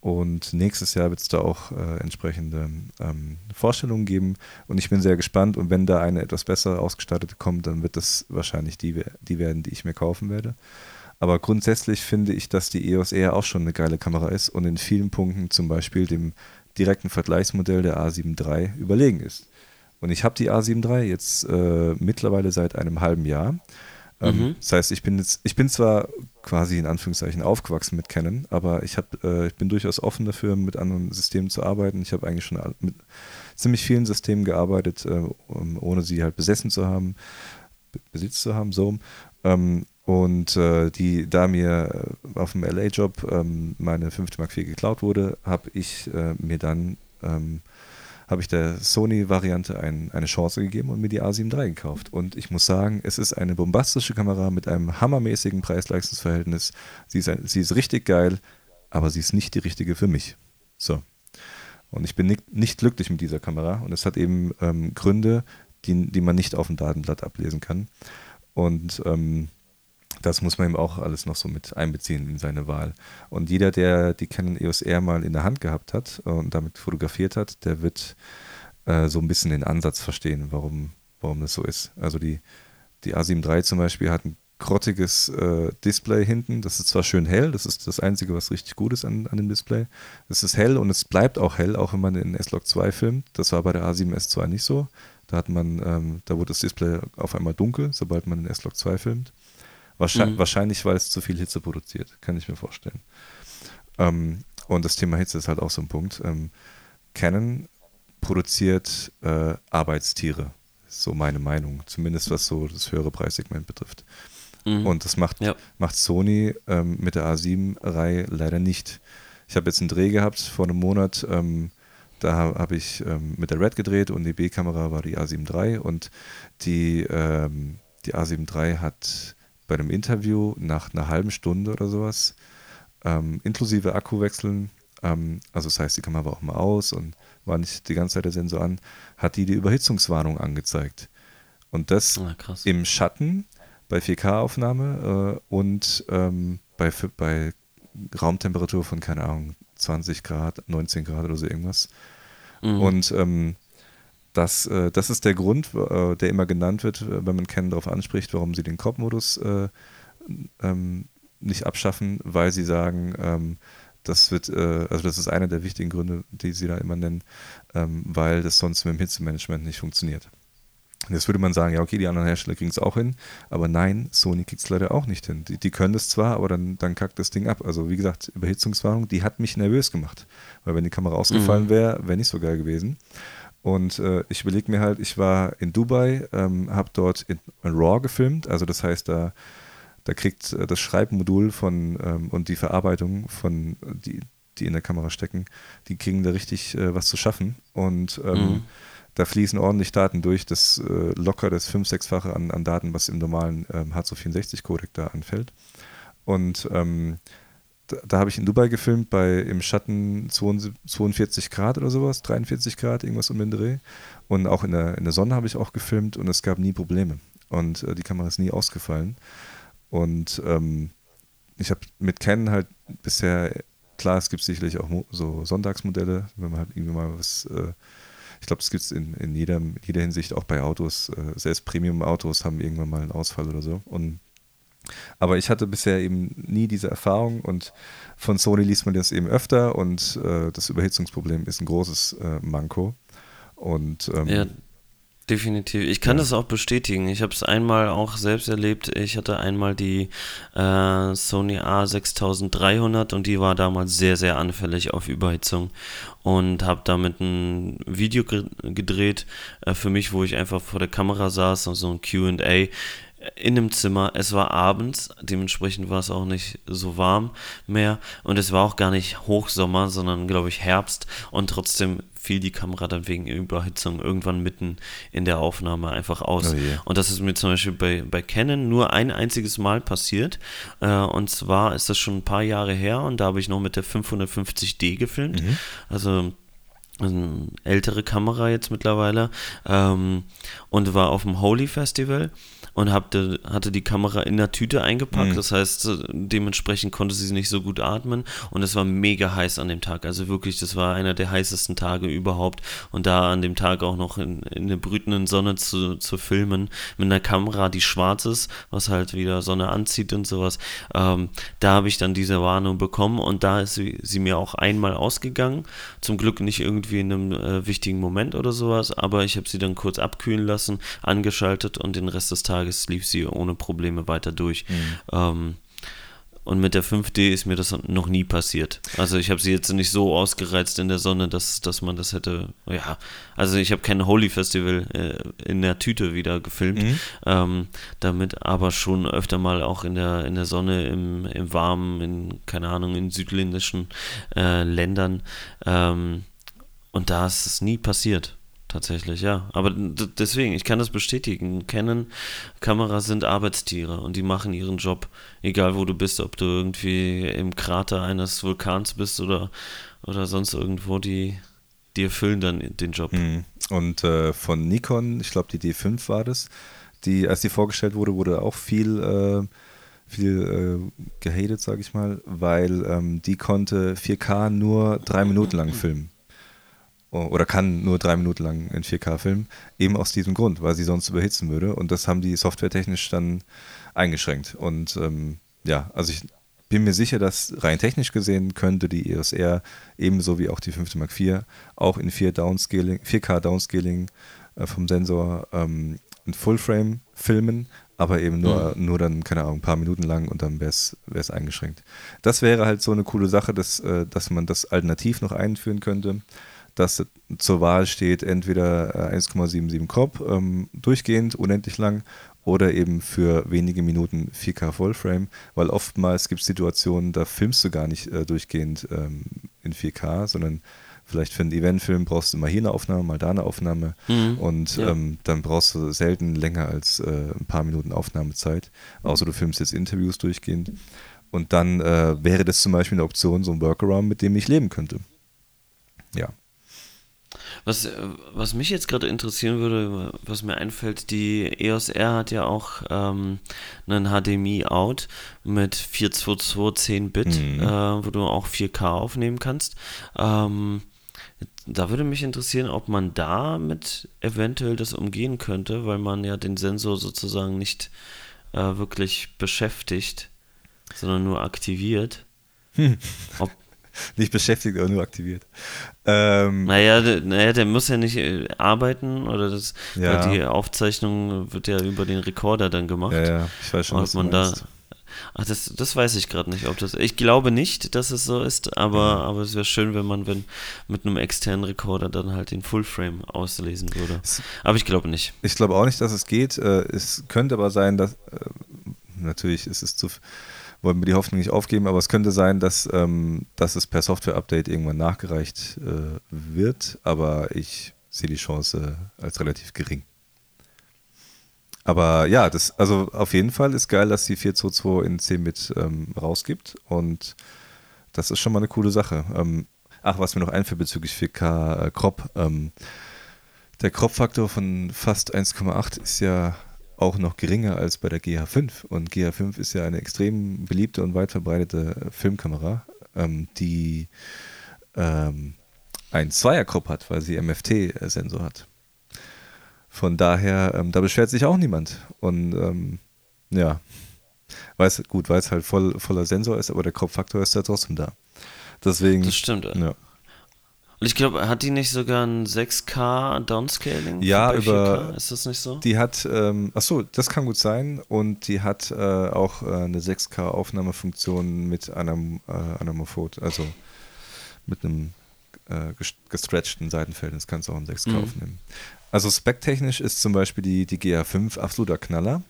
Und nächstes Jahr wird es da auch äh, entsprechende ähm, Vorstellungen geben. Und ich bin sehr gespannt. Und wenn da eine etwas besser ausgestattete kommt, dann wird das wahrscheinlich die, die werden, die ich mir kaufen werde. Aber grundsätzlich finde ich, dass die EOS R auch schon eine geile Kamera ist und in vielen Punkten zum Beispiel dem direkten Vergleichsmodell der A7 III überlegen ist. Und ich habe die A7 III jetzt äh, mittlerweile seit einem halben Jahr. Ähm, Mhm. Das heißt, ich bin jetzt, ich bin zwar quasi in Anführungszeichen aufgewachsen mit Canon, aber ich habe, äh, ich bin durchaus offen dafür, mit anderen Systemen zu arbeiten. Ich habe eigentlich schon mit ziemlich vielen Systemen gearbeitet, äh, ohne sie halt besessen zu haben, be- besitzt zu haben, so. Ähm, und äh, die, da mir äh, auf dem LA-Job ähm, meine 5. Mark IV geklaut wurde, habe ich äh, mir dann ähm, habe ich der Sony-Variante ein, eine Chance gegeben und mir die A7 III gekauft. Und ich muss sagen, es ist eine bombastische Kamera mit einem hammermäßigen Preis-Leistungs-Verhältnis. Sie ist, ein, sie ist richtig geil, aber sie ist nicht die richtige für mich. So. Und ich bin nicht, nicht glücklich mit dieser Kamera und es hat eben ähm, Gründe, die, die man nicht auf dem Datenblatt ablesen kann. Und ähm, das muss man eben auch alles noch so mit einbeziehen in seine Wahl. Und jeder, der die Canon EOS R mal in der Hand gehabt hat und damit fotografiert hat, der wird äh, so ein bisschen den Ansatz verstehen, warum, warum das so ist. Also die, die A7 III zum Beispiel hat ein grottiges äh, Display hinten. Das ist zwar schön hell, das ist das Einzige, was richtig gut ist an, an dem Display. Es ist hell und es bleibt auch hell, auch wenn man in S-Log 2 filmt. Das war bei der A7S2 nicht so. Da hat man, ähm, da wurde das Display auf einmal dunkel, sobald man in S-Log 2 filmt. Wahrscheinlich, Mhm. wahrscheinlich, weil es zu viel Hitze produziert, kann ich mir vorstellen. Ähm, und das Thema Hitze ist halt auch so ein Punkt. Ähm, Canon produziert äh, Arbeitstiere, so meine Meinung, zumindest was so das höhere Preissegment betrifft. Mhm. Und das macht, Ja. macht Sony ähm, mit der A7-Reihe leider nicht. Ich habe jetzt einen Dreh gehabt vor einem Monat. Ähm, da habe ich ähm, mit der Red gedreht und die B-Kamera war die A7 III und die, ähm, die A7 III hat bei einem Interview nach einer halben Stunde oder sowas, ähm, inklusive Akkuwechseln, ähm, also das heißt, die Kamera war auch mal aus und war nicht die ganze Zeit der Sensor an, hat die die Überhitzungswarnung angezeigt. Und das ah, im Schatten bei 4K-Aufnahme äh, und ähm, bei, bei Raumtemperatur von, keine Ahnung, 20 Grad, 19 Grad oder so irgendwas. Mhm. Und ähm, das, äh, das ist der Grund, äh, der immer genannt wird, äh, wenn man Canon darauf anspricht, warum sie den Crop-Modus äh, ähm, nicht abschaffen, weil sie sagen, ähm, das wird, äh, also das ist einer der wichtigen Gründe, die sie da immer nennen, ähm, weil das sonst mit dem Hitzemanagement nicht funktioniert. Jetzt würde man sagen, ja, okay, die anderen Hersteller kriegen es auch hin, aber nein, Sony kriegt es leider auch nicht hin. Die, die können es zwar, aber dann, dann kackt das Ding ab. Also wie gesagt, Überhitzungswarnung, die hat mich nervös gemacht, weil wenn die Kamera ausgefallen mhm. wäre, wäre nicht so geil gewesen. Und äh, ich überlege mir halt, ich war in Dubai, ähm, habe dort in, in, RAW gefilmt, also das heißt, da, da kriegt äh, das Schreibmodul von ähm, und die Verarbeitung von, die, die in der Kamera stecken, die kriegen da richtig äh, was zu schaffen. Und ähm, mhm da fließen ordentlich Daten durch, das äh, locker das 5-, 6-fache an, an, Daten, was im normalen ähm, H264-Codec da anfällt. Und ähm, da, habe ich in Dubai gefilmt, bei im Schatten 42 Grad oder sowas, 43 Grad, irgendwas um den Dreh. Und auch in der, in der Sonne habe ich auch gefilmt und es gab nie Probleme. Und äh, die Kamera ist nie ausgefallen. Und ähm, ich habe mit Canon halt bisher, klar, es gibt sicherlich auch so Sonntagsmodelle, wenn man halt irgendwie mal was äh, ich glaube, das gibt es in, in, jeder, in jeder Hinsicht auch bei Autos. Äh, selbst Premium-Autos haben irgendwann mal einen Ausfall oder so. Und, aber ich hatte bisher eben nie diese Erfahrung und von Sony liest man das eben öfter und äh, das Überhitzungsproblem ist ein großes äh, Manko. Und ähm, ja, Definitiv. Ich kann ja. das auch bestätigen. Ich habe es einmal auch selbst erlebt. Ich hatte einmal die äh, Sony A6300 und die war damals sehr, sehr anfällig auf Überhitzung und habe damit ein Video gedreht äh, für mich, wo ich einfach vor der Kamera saß und so ein QA in einem Zimmer. Es war abends, dementsprechend war es auch nicht so warm mehr und es war auch gar nicht Hochsommer, sondern glaube ich Herbst und trotzdem fiel die Kamera dann wegen Überhitzung irgendwann mitten in der Aufnahme einfach aus. Oh yeah. Und das ist mir zum Beispiel bei, bei Canon nur ein einziges Mal passiert. Äh, und zwar ist das schon ein paar Jahre her und da habe ich noch mit der 550D gefilmt. Mhm. Also eine ältere Kamera jetzt mittlerweile ähm, und war auf dem Holy Festival und hatte, hatte die Kamera in der Tüte eingepackt. Mhm. Das heißt, dementsprechend konnte sie nicht so gut atmen und es war mega heiß an dem Tag. Also wirklich, das war einer der heißesten Tage überhaupt. Und da an dem Tag auch noch in, in der brütenden Sonne zu, zu filmen, mit einer Kamera, die schwarz ist, was halt wieder Sonne anzieht und sowas, ähm, da habe ich dann diese Warnung bekommen und da ist sie, sie, mir auch einmal ausgegangen. Zum Glück nicht irgendwie in einem äh, wichtigen Moment oder sowas, aber ich habe sie dann kurz abkühlen lassen, angeschaltet und den Rest des Tages Tages lief sie ohne Probleme weiter durch. Mhm. Ähm, und mit der 5D ist mir das noch nie passiert. Also ich habe sie jetzt nicht so ausgereizt in der Sonne, dass, dass man das hätte, ja, also ich habe kein Holy Festival äh, in der Tüte wieder gefilmt, mhm. ähm, damit aber schon öfter mal auch in der, in der Sonne, im, im Warmen, in, keine Ahnung, in südländischen äh, Ländern. Ähm, und da ist es nie passiert. Tatsächlich, ja. Aber deswegen, ich kann das bestätigen. Canon-Kameras sind Arbeitstiere und die machen ihren Job, egal wo du bist, ob du irgendwie im Krater eines Vulkans bist oder, oder sonst irgendwo, die, die erfüllen dann den Job. Mhm. Und äh, von Nikon, ich glaube die D5 war das, die, als die vorgestellt wurde, wurde auch viel, äh, viel äh, gehatet, sage ich mal, weil ähm, die konnte 4K nur drei Minuten lang filmen oder kann nur drei Minuten lang in 4K filmen, eben aus diesem Grund, weil sie sonst überhitzen würde. Und das haben die softwaretechnisch dann eingeschränkt. Und ähm, ja, also ich bin mir sicher, dass rein technisch gesehen könnte die EOS R ebenso wie auch die 5. Mark IV auch in 4 Downscaling, 4K Downscaling äh, vom Sensor ähm, in Fullframe filmen, aber eben nur, mhm. nur dann, keine Ahnung, ein paar Minuten lang und dann wäre es eingeschränkt. Das wäre halt so eine coole Sache, dass, äh, dass man das alternativ noch einführen könnte dass zur Wahl steht, entweder 1,77 äh, Crop ähm, durchgehend, unendlich lang, oder eben für wenige Minuten 4K Vollframe, weil oftmals gibt es Situationen, da filmst du gar nicht äh, durchgehend ähm, in 4K, sondern Vielleicht für einen Eventfilm brauchst du mal hier eine Aufnahme, mal da eine Aufnahme mhm. und ja. ähm, dann brauchst du selten länger als äh, ein paar Minuten Aufnahmezeit, außer du filmst jetzt Interviews durchgehend. Und dann äh, wäre das zum Beispiel eine Option, so ein Workaround, mit dem ich leben könnte. Ja. Was, äh, was mich jetzt gerade interessieren würde, was mir einfällt, die EOS R hat ja auch ähm, einen HDMI-Out mit 422 10 Bit, mhm. äh, wo du auch 4K aufnehmen kannst. Ähm, da würde mich interessieren, ob man damit eventuell das umgehen könnte, weil man ja den Sensor sozusagen nicht äh, wirklich beschäftigt, sondern nur aktiviert. Hm. Ob, nicht beschäftigt, aber nur aktiviert. Ähm, naja, der, naja, der muss ja nicht äh, arbeiten oder das, ja. die Aufzeichnung wird ja über den Rekorder dann gemacht. Ja, ja, ich weiß schon, was man da. Ach, das, das weiß ich gerade nicht, ob das. Ich glaube nicht, dass es so ist, aber, mhm. aber es wäre schön, wenn man wenn mit einem externen Rekorder dann halt den Fullframe auslesen würde. Aber ich glaube nicht. Ich glaube auch nicht, dass es geht. Äh, es könnte aber sein, dass äh, natürlich ist es zu wollen wir die Hoffnung nicht aufgeben, aber es könnte sein, dass, ähm, dass es per Software-Update irgendwann nachgereicht äh, wird, aber ich sehe die Chance als relativ gering. Aber ja, das, also auf jeden Fall ist geil, dass die 422 in 10 mit ähm, rausgibt und das ist schon mal eine coole Sache. Ähm, ach, was mir noch einfällt bezüglich 4K äh, Crop. Ähm, der Crop-Faktor von fast 1,8 ist ja auch noch geringer als bei der GH5. Und GH5 ist ja eine extrem beliebte und weit verbreitete Filmkamera, ähm, die ähm, einen Zweierkrop hat, weil sie MFT-Sensor hat. Von daher, ähm, da beschwert sich auch niemand. Und ähm, ja, weiß, gut, weil es halt voll, voller Sensor ist, aber der Kropffaktor ist ja trotzdem da. Deswegen. Das stimmt. Ja. Und ich glaube, hat die nicht sogar ein 6K Downscaling? Ja, über. 4K? Ist das nicht so? Die hat, ähm, achso, das kann gut sein. Und die hat äh, auch äh, eine 6K Aufnahmefunktion mit einem äh, Anamorphot, also mit einem äh, gestretchten Seitenfeld. Das kannst du auch in 6K mhm. aufnehmen. Also specktechnisch ist zum Beispiel die, die GA5 absoluter Knaller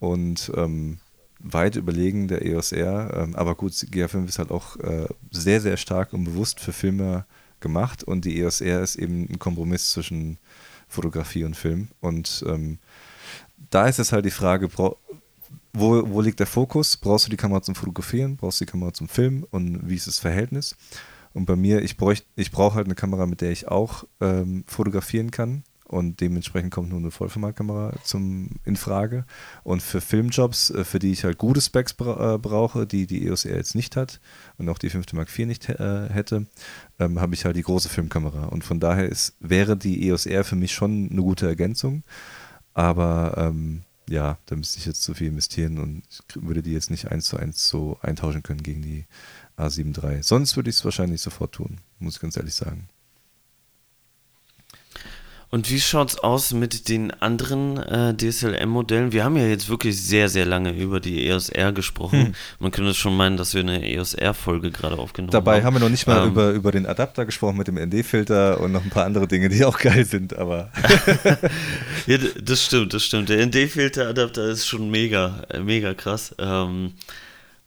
und ähm, weit überlegen der EOS R. Ähm, aber gut, GA5 ist halt auch äh, sehr, sehr stark und bewusst für Filme gemacht und die EOS R ist eben ein Kompromiss zwischen Fotografie und Film. Und ähm, da ist es halt die Frage, wo, wo liegt der Fokus? Brauchst du die Kamera zum Fotografieren? Brauchst du die Kamera zum Filmen? Und wie ist das Verhältnis? Und bei mir, ich, ich brauche halt eine Kamera, mit der ich auch ähm, fotografieren kann und dementsprechend kommt nur eine Vollformatkamera zum in Frage. Und für Filmjobs, äh, für die ich halt gute Specs bra äh, brauche, die die EOS R jetzt nicht hat und auch die 5. Mark IV nicht äh, hätte, ähm, habe ich halt die große Filmkamera. Und von daher ist, wäre die EOS R für mich schon eine gute Ergänzung. Aber ähm, ja, da müsste ich jetzt zu viel investieren und würde die jetzt nicht eins zu eins so eintauschen können gegen die A7 III. Sonst würde ich es wahrscheinlich sofort tun, muss ich ganz ehrlich sagen. Und wie schaut's aus mit den anderen äh, DSLM-Modellen? Wir haben ja jetzt wirklich sehr, sehr lange über die EOS R gesprochen. Hm. Man könnte schon meinen, dass wir eine EOS R-Folge gerade aufgenommen Dabei haben. Dabei haben wir noch nicht mal ähm, über, über den Adapter gesprochen mit dem ND-Filter und noch ein paar andere Dinge, die auch geil sind, aber. ja, das stimmt, das stimmt. Der ND-Filter-Adapter ist schon mega, äh, mega krass. Ähm,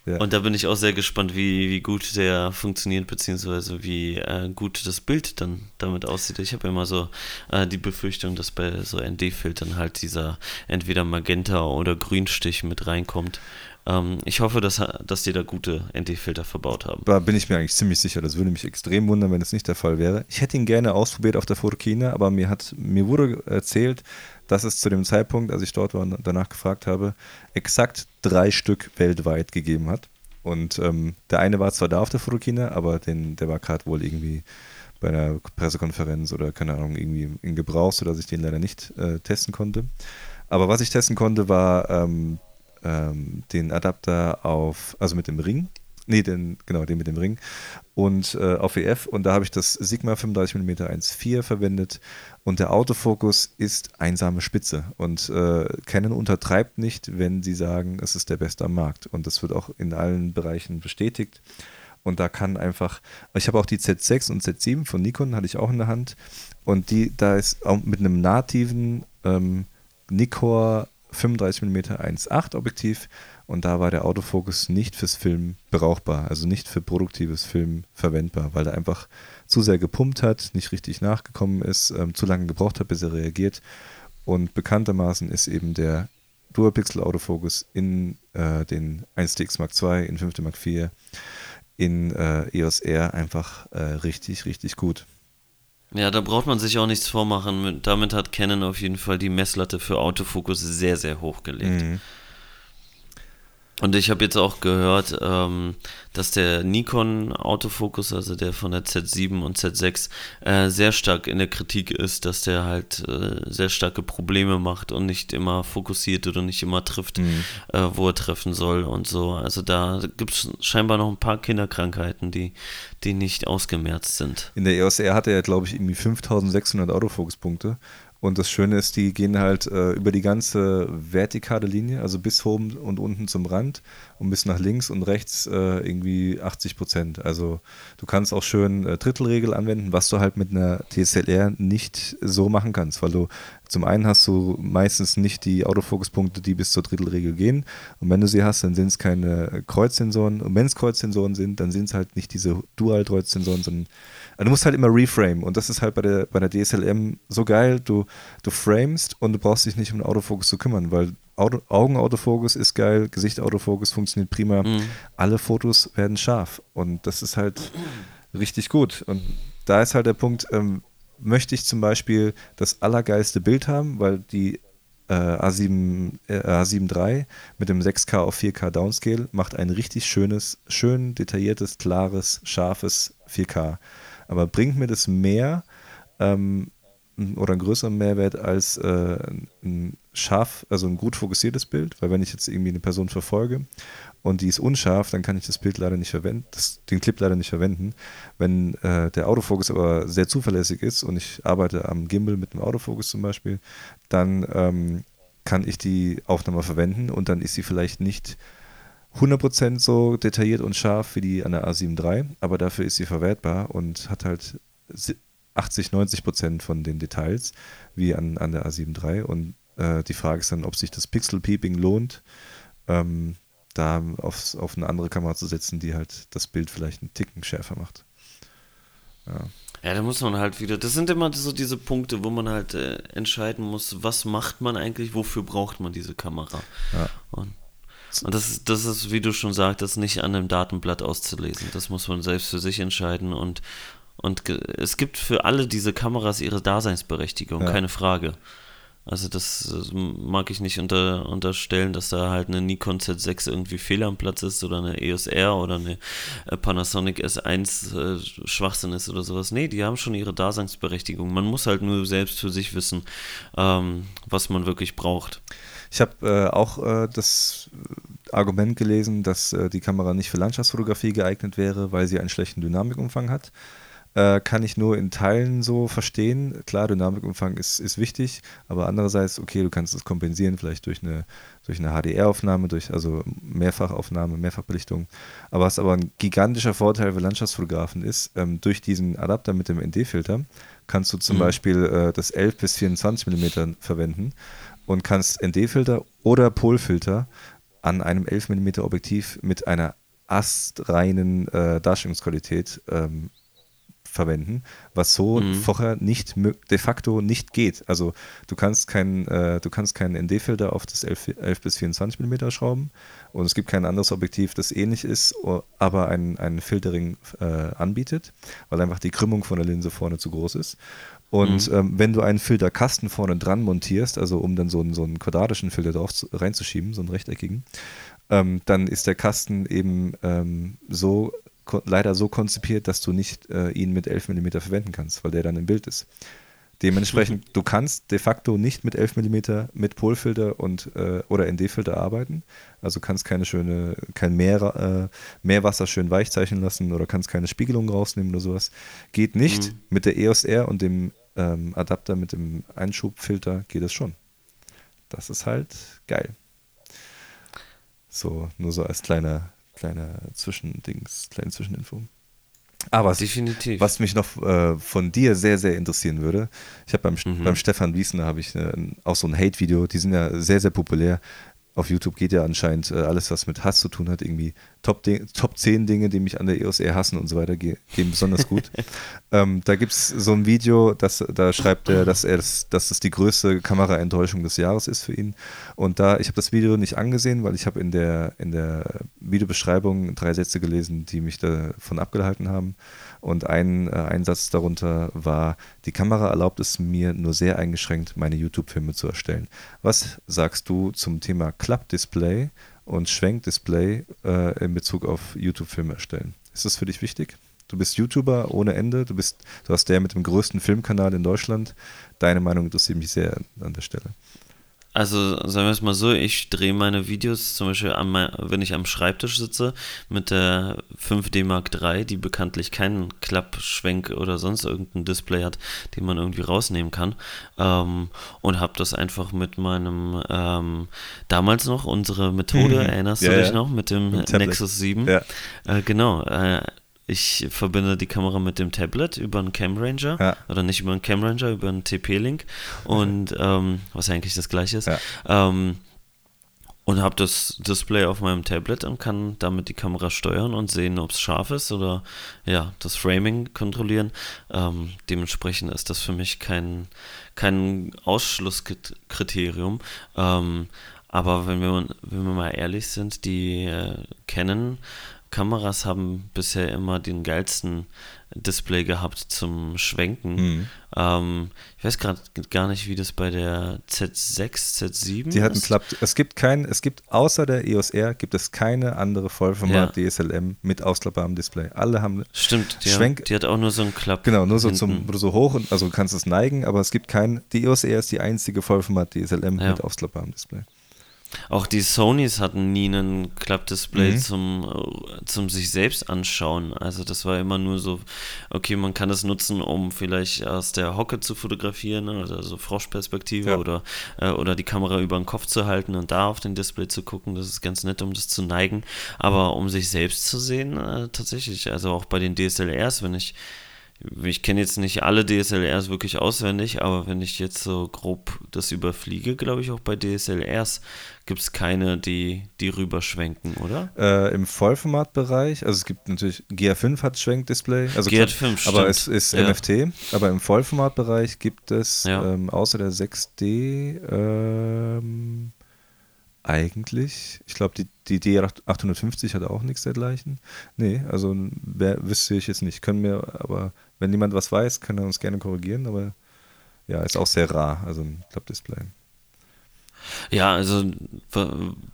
ja. Und da bin ich auch sehr gespannt, wie, wie gut der funktioniert, beziehungsweise wie äh, gut das Bild dann damit aussieht. Ich habe immer so äh, die Befürchtung, dass bei so ND-Filtern halt dieser entweder Magenta oder Grünstich mit reinkommt. Ähm, ich hoffe, dass, dass die da gute ND-Filter verbaut haben. Da bin ich mir eigentlich ziemlich sicher. Das würde mich extrem wundern, wenn es nicht der Fall wäre. Ich hätte ihn gerne ausprobiert auf der Fotokina, aber mir, hat, mir wurde erzählt, dass es zu dem Zeitpunkt, als ich dort war und danach gefragt habe, exakt drei Stück weltweit gegeben hat. Und ähm, der eine war zwar da auf der Fotokina, aber den, der war gerade wohl irgendwie bei einer Pressekonferenz oder keine Ahnung, irgendwie in Gebrauch, sodass ich den leider nicht äh, testen konnte. Aber was ich testen konnte, war ähm, ähm, den Adapter auf, also mit dem Ring Nee, den, genau, den mit dem Ring. Und äh, auf EF. Und da habe ich das Sigma 35mm 1.4 verwendet. Und der Autofokus ist einsame Spitze. Und äh, Canon untertreibt nicht, wenn sie sagen, es ist der beste am Markt. Und das wird auch in allen Bereichen bestätigt. Und da kann einfach, ich habe auch die Z6 und Z7 von Nikon, hatte ich auch in der Hand. Und die, da ist auch mit einem nativen ähm, Nikkor 35mm 1.8 Objektiv und da war der Autofokus nicht fürs Film brauchbar, also nicht für produktives Film verwendbar, weil er einfach zu sehr gepumpt hat, nicht richtig nachgekommen ist, ähm, zu lange gebraucht hat, bis er reagiert. Und bekanntermaßen ist eben der Dual-Pixel-Autofokus in äh, den 1DX Mark II, in 5D Mark IV, in äh, EOS R einfach äh, richtig, richtig gut. Ja, da braucht man sich auch nichts vormachen. Damit hat Canon auf jeden Fall die Messlatte für Autofokus sehr, sehr hoch gelegt. Mhm. Und ich habe jetzt auch gehört, ähm, dass der Nikon Autofokus, also der von der Z7 und Z6, äh, sehr stark in der Kritik ist, dass der halt äh, sehr starke Probleme macht und nicht immer fokussiert oder nicht immer trifft, mhm. äh, wo er treffen soll und so. Also da gibt es scheinbar noch ein paar Kinderkrankheiten, die, die nicht ausgemerzt sind. In der EOS R hat er ja, glaube ich, irgendwie 5600 Autofokuspunkte und das Schöne ist, die gehen halt äh, über die ganze vertikale Linie, also bis oben und unten zum Rand und bis nach links und rechts äh, irgendwie 80 Prozent. Also du kannst auch schön äh, Drittelregel anwenden, was du halt mit einer DSLR nicht so machen kannst, weil du zum einen hast du meistens nicht die Autofokuspunkte, die bis zur Drittelregel gehen. Und wenn du sie hast, dann sind es keine Kreuzsensoren. Und wenn es Kreuzsensoren sind, dann sind es halt nicht diese Dual-Kreuzsensoren, sondern also du musst halt immer reframe und das ist halt bei der, bei der DSLM so geil. Du, du framest und du brauchst dich nicht um den Autofokus zu kümmern, weil Auto, Augenautofokus ist geil, Gesichtautofokus funktioniert prima. Mhm. Alle Fotos werden scharf und das ist halt richtig gut. Und da ist halt der Punkt, ähm, möchte ich zum Beispiel das allergeilste Bild haben, weil die äh, A7, äh, A7 III mit dem 6K auf 4K Downscale macht ein richtig schönes, schön detailliertes, klares, scharfes 4K aber bringt mir das mehr ähm, oder einen größeren Mehrwert als äh, ein scharf, also ein gut fokussiertes Bild, weil wenn ich jetzt irgendwie eine Person verfolge und die ist unscharf, dann kann ich das Bild leider nicht verwenden, das, den Clip leider nicht verwenden. Wenn äh, der Autofokus aber sehr zuverlässig ist und ich arbeite am Gimbal mit einem Autofokus zum Beispiel, dann ähm, kann ich die Aufnahme verwenden und dann ist sie vielleicht nicht 100% so detailliert und scharf wie die an der A7 III, aber dafür ist sie verwertbar und hat halt 80, 90% von den Details wie an, an der A7 III. Und äh, die Frage ist dann, ob sich das Pixel-Peeping lohnt, ähm, da aufs, auf eine andere Kamera zu setzen, die halt das Bild vielleicht einen Ticken schärfer macht. Ja. Ja, da muss man halt wieder, das sind immer so diese Punkte, wo man halt äh, entscheiden muss, was macht man eigentlich, wofür braucht man diese Kamera. Ja. Und und das, das ist, wie du schon sagtest, nicht an einem Datenblatt auszulesen. Das muss man selbst für sich entscheiden. Und, und es gibt für alle diese Kameras ihre Daseinsberechtigung, ja. keine Frage. Also das mag ich nicht unter, unterstellen, dass da halt eine Nikon Z6 irgendwie fehl am Platz ist oder eine EOS R oder eine äh, Panasonic S1 äh, Schwachsinn ist oder sowas. Nee, die haben schon ihre Daseinsberechtigung. Man muss halt nur selbst für sich wissen, ähm, was man wirklich braucht. Ich habe äh, auch äh, das Argument gelesen, dass äh, die Kamera nicht für Landschaftsfotografie geeignet wäre, weil sie einen schlechten Dynamikumfang hat. Äh, kann ich nur in Teilen so verstehen. Klar, Dynamikumfang ist, ist wichtig, aber andererseits, okay, du kannst es kompensieren, vielleicht durch eine, durch eine HDR-Aufnahme, durch also Mehrfachaufnahme, Mehrfachbelichtung. Aber was aber ein gigantischer Vorteil für Landschaftsfotografen ist, ähm, durch diesen Adapter mit dem ND-Filter kannst du zum mhm. Beispiel äh, das 11 bis 24 mm verwenden und kannst ND-Filter oder Polfilter an einem 11 mm Objektiv mit einer astreinen äh, Darstellungsqualität ähm, verwenden, was so mhm. vorher nicht de facto nicht geht. Also du kannst keinen äh, du kannst keinen ND-Filter auf das 11, 11, bis 24 mm schrauben und es gibt kein anderes Objektiv, das ähnlich ist, aber ein, ein Filtering äh, anbietet, weil einfach die Krümmung von der Linse vorne zu groß ist. Und mhm. ähm, wenn du einen Filterkasten vorne dran montierst, also um dann so einen, so einen quadratischen Filter drauf zu, reinzuschieben, so einen rechteckigen, ähm, dann ist der Kasten eben ähm, so leider so konzipiert, dass du nicht äh, ihn mit 11 mm verwenden kannst, weil der dann im Bild ist. Dementsprechend, du kannst de facto nicht mit 11 mm mit Polfilter und äh, oder ND-Filter arbeiten. Also kannst keine schöne, kein Meer, äh, Meerwasser schön weich zeichnen lassen oder kannst keine Spiegelung rausnehmen oder sowas. Geht nicht. Mhm. Mit der EOS R und dem ähm, Adapter mit dem Einschubfilter geht es schon. Das ist halt geil. So, nur so als kleiner, kleiner Zwischendings, kleine Zwischeninfo. Aber Definitiv. was mich noch äh, von dir sehr, sehr interessieren würde, ich habe beim, mhm. beim Stefan Wiesner habe ich äh, auch so ein Hate-Video, die sind ja sehr, sehr populär auf YouTube geht ja anscheinend äh, alles, was mit Hass zu tun hat, irgendwie Top, Top 10 Dinge, die mich an der EOS R hassen und so weiter, gehen besonders gut. ähm, da gibt es so ein Video, das, da schreibt er, dass er das, dass das die größte Kameraenttäuschung des Jahres ist für ihn. Und da, ich habe das Video nicht angesehen, weil ich habe in der, in der Videobeschreibung drei Sätze gelesen, die mich davon abgehalten haben. Und ein äh, Einsatz darunter war, die Kamera erlaubt es mir nur sehr eingeschränkt, meine YouTube-Filme zu erstellen. Was sagst du zum Thema Klappdisplay und Schwenkdisplay äh, in Bezug auf YouTube-Filme erstellen? Ist das für dich wichtig? Du bist YouTuber ohne Ende, du bist, du hast der mit dem größten Filmkanal in Deutschland. Deine Meinung interessiert mich sehr an der Stelle. Also sagen wir es mal so, ich drehe meine Videos zum Beispiel, am, wenn ich am Schreibtisch sitze mit der 5D Mark III, die bekanntlich keinen Klappschwenk oder sonst irgendein Display hat, den man irgendwie rausnehmen kann. Ähm, und habe das einfach mit meinem, ähm, damals noch unsere Methode, mhm. erinnerst ja, du dich ja. noch, mit dem Nexus 7? Ja. Äh, genau, äh, ich verbinde die Kamera mit dem Tablet über einen Cam Ranger ja. oder nicht über einen Cam Ranger, über einen TP-Link und ähm, was eigentlich das gleiche ist. Ja. Ähm, und habe das Display auf meinem Tablet und kann damit die Kamera steuern und sehen, ob es scharf ist oder ja, das Framing kontrollieren. Ähm, dementsprechend ist das für mich kein, kein Ausschlusskriterium. Ähm, aber wenn wir, wenn wir mal ehrlich sind, die äh, Canon Kameras haben bisher immer den geilsten Display gehabt zum Schwenken. Mhm. Ähm, ich weiß gerade gar nicht, wie das bei der Z6, Z7 Die hatten klappt. Es gibt kein, es gibt außer der EOS R gibt es keine andere Vollformat ja. DSLM mit ausklappbarem Display. Alle haben Stimmt, die, Schwenk, haben, die hat auch nur so einen Klapp. Genau, nur so zum so hoch und also du kannst es neigen, aber es gibt kein die EOS R ist die einzige Vollformat DSLM ja. mit ausklappbarem Display. Auch die Sonys hatten nie einen Klappdisplay mhm. zum, zum sich selbst anschauen. Also das war immer nur so, okay, man kann das nutzen, um vielleicht aus der Hocke zu fotografieren ne, oder so Froschperspektive ja. oder, äh, oder die Kamera über den Kopf zu halten und da auf den Display zu gucken. Das ist ganz nett, um das zu neigen. Aber um sich selbst zu sehen, äh, tatsächlich. Also auch bei den DSLRs, wenn ich ich kenne jetzt nicht alle DSLRs wirklich auswendig, aber wenn ich jetzt so grob das überfliege, glaube ich auch bei DSLRs gibt es keine, die, die rüberschwenken, oder? Äh, Im Vollformatbereich, also es gibt natürlich, GR5 hat Schwenkdisplay, also GR5, klar, aber es ist ja. MFT, aber im Vollformatbereich gibt es ja. ähm, außer der 6D ähm, eigentlich, ich glaube, die, die D850 hat auch nichts dergleichen. Nee, also wer, wüsste ich jetzt nicht. Können wir, aber wenn jemand was weiß, kann er uns gerne korrigieren, aber ja, ist auch sehr rar, also ein Klappdisplay. Ja, also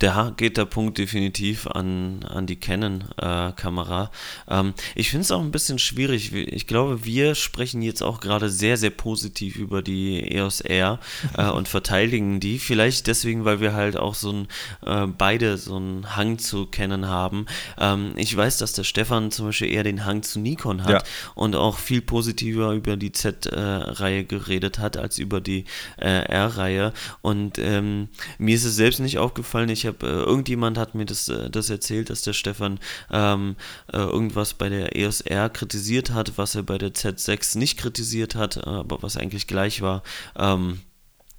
der geht der Punkt definitiv an, an die Canon-Kamera. Äh, ähm, ich finde es auch ein bisschen schwierig. Ich glaube, wir sprechen jetzt auch gerade sehr, sehr positiv über die EOS R äh, und verteidigen die. Vielleicht deswegen, weil wir halt auch so ein, äh, beide so einen Hang zu Canon haben. Ähm, ich weiß, dass der Stefan zum Beispiel eher den Hang zu Nikon hat ja. und auch viel positiver über die Z-Reihe geredet hat als über die äh, R-Reihe. Und ähm, mir ist es selbst nicht aufgefallen. Ich habe, äh, irgendjemand hat mir das, äh, das erzählt, dass der Stefan ähm, äh, irgendwas bei der EOS R kritisiert hat, was er bei der Z6 nicht kritisiert hat, aber was eigentlich gleich war. Ähm,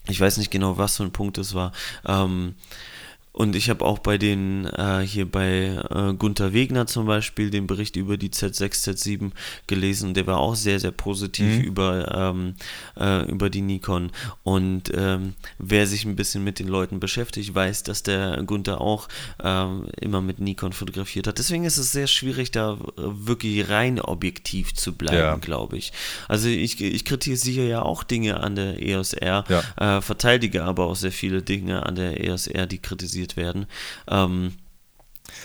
ich weiß nicht genau, was für ein Punkt es war. Ähm, und ich habe auch bei den, äh, hier bei äh, Gunther Wegner zum Beispiel, den Bericht über die Z6, Z7 gelesen. Der war auch sehr, sehr positiv mhm. über, ähm, äh, über die Nikon. Und ähm, wer sich ein bisschen mit den Leuten beschäftigt, weiß, dass der Gunther auch ähm, immer mit Nikon fotografiert hat. Deswegen ist es sehr schwierig, da wirklich rein objektiv zu bleiben, ja. glaube ich. Also ich, ich kritisiere ja auch Dinge an der EOS R, ja. Äh, verteidige aber auch sehr viele Dinge an der EOS R, die kritisiert diskutiert werden. Ähm,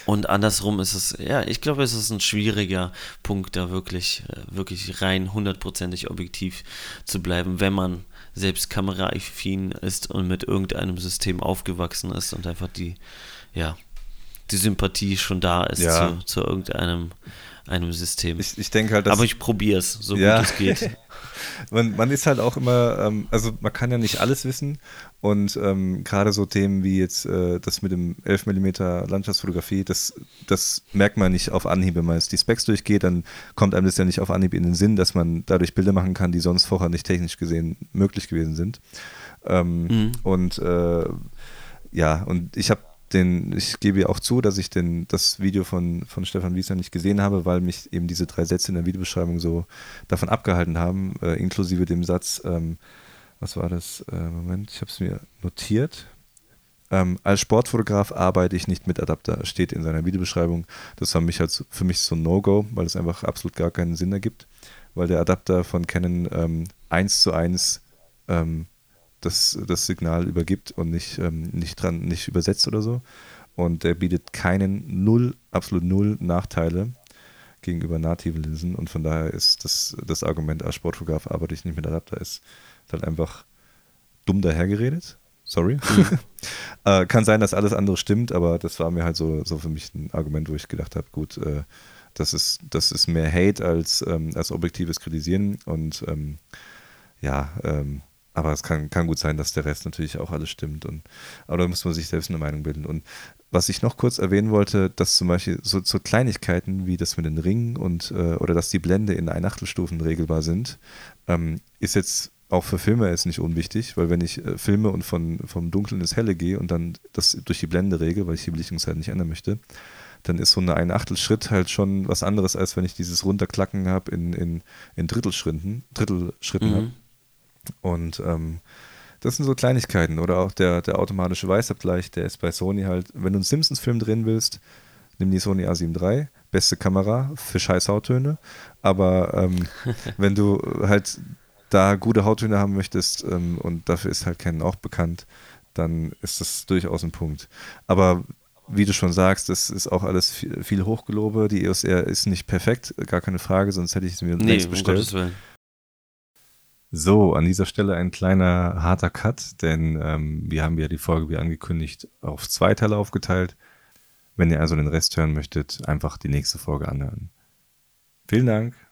und andersrum ist es, ja, ich glaube, es ist ein schwieriger Punkt, da wirklich, äh, wirklich rein hundertprozentig objektiv zu bleiben, wenn man selbst kameraaffin ist und mit irgendeinem System aufgewachsen ist und einfach die, ja, die Sympathie schon da ist ja. zu, zu irgendeinem einem System. Ich, ich denke halt, dass, Aber ich probiere es, so ja. gut es geht. man, man ist halt auch immer, ähm, also man kann ja nicht alles wissen und ähm, gerade so Themen wie jetzt äh, das mit dem 11 mm Landschaftsfotografie, das, das merkt man nicht auf Anhieb, wenn man jetzt die Specs durchgeht, dann kommt einem das ja nicht auf Anhieb in den Sinn, dass man dadurch Bilder machen kann, die sonst vorher nicht technisch gesehen möglich gewesen sind. Ähm, mhm. Und äh, ja, und ich habe den, ich gebe auch zu, dass ich den, das Video von, von Stefan Wiesner nicht gesehen habe, weil mich eben diese drei Sätze in der Videobeschreibung so davon abgehalten haben, äh, inklusive dem Satz, ähm, was war das? Äh, Moment, ich habe es mir notiert. Ähm, als Sportfotograf arbeite ich nicht mit Adapter, steht in seiner Videobeschreibung. Das war mich halt für mich so ein No-Go, weil es einfach absolut gar keinen Sinn ergibt, weil der Adapter von Canon ähm, eins zu eins ähm, das, das Signal übergibt und nicht, ähm, nicht dran, nicht übersetzt oder so. Und der bietet keinen null, absolut null Nachteile gegenüber nativen Linsen. Und von daher ist das, das Argument, als Sportfotograf arbeite ich nicht mit Adapter, ist halt einfach dumm dahergeredet. Sorry. Mhm. äh, kann sein, dass alles andere stimmt, aber das war mir halt so, so für mich ein Argument, wo ich gedacht habe, gut, äh, das, ist, das ist mehr Hate als, ähm, als objektives Kritisieren. Und ähm, ja, ähm, aber es kann, kann gut sein, dass der Rest natürlich auch alles stimmt. Und, aber da muss man sich selbst eine Meinung bilden. Und was ich noch kurz erwähnen wollte, dass zum Beispiel so, so Kleinigkeiten wie das mit den Ringen und äh, oder dass die Blende in Einachtelstufen regelbar sind, ähm, ist jetzt auch für Filme ist nicht unwichtig, weil wenn ich äh, filme und von, vom Dunklen ins Helle gehe und dann das durch die Blende regel, weil ich die Belichtungszeit nicht ändern möchte, dann ist so eine ein Achtel Schritt halt schon was anderes, als wenn ich dieses Runterklacken habe in, in, in Drittelschritten, Drittelschritten mhm. habe. Und ähm, das sind so Kleinigkeiten. Oder auch der, der automatische Weißabgleich, der ist bei Sony halt, wenn du einen Simpsons-Film drehen willst, nimm die Sony A7 III, beste Kamera für scheiß Hauttöne. Aber ähm, wenn du halt da gute Hauttöne haben möchtest ähm, und dafür ist halt Canon auch bekannt, dann ist das durchaus ein Punkt. Aber wie du schon sagst, das ist auch alles viel, viel Hochgelobe. Die EOS R ist nicht perfekt, gar keine Frage, sonst hätte ich es mir nee, längst bestellt. Um so, an dieser Stelle ein kleiner harter Cut, denn ähm, wir haben ja die Folge wie angekündigt auf zwei Teile aufgeteilt. Wenn ihr also den Rest hören möchtet, einfach die nächste Folge anhören. Vielen Dank.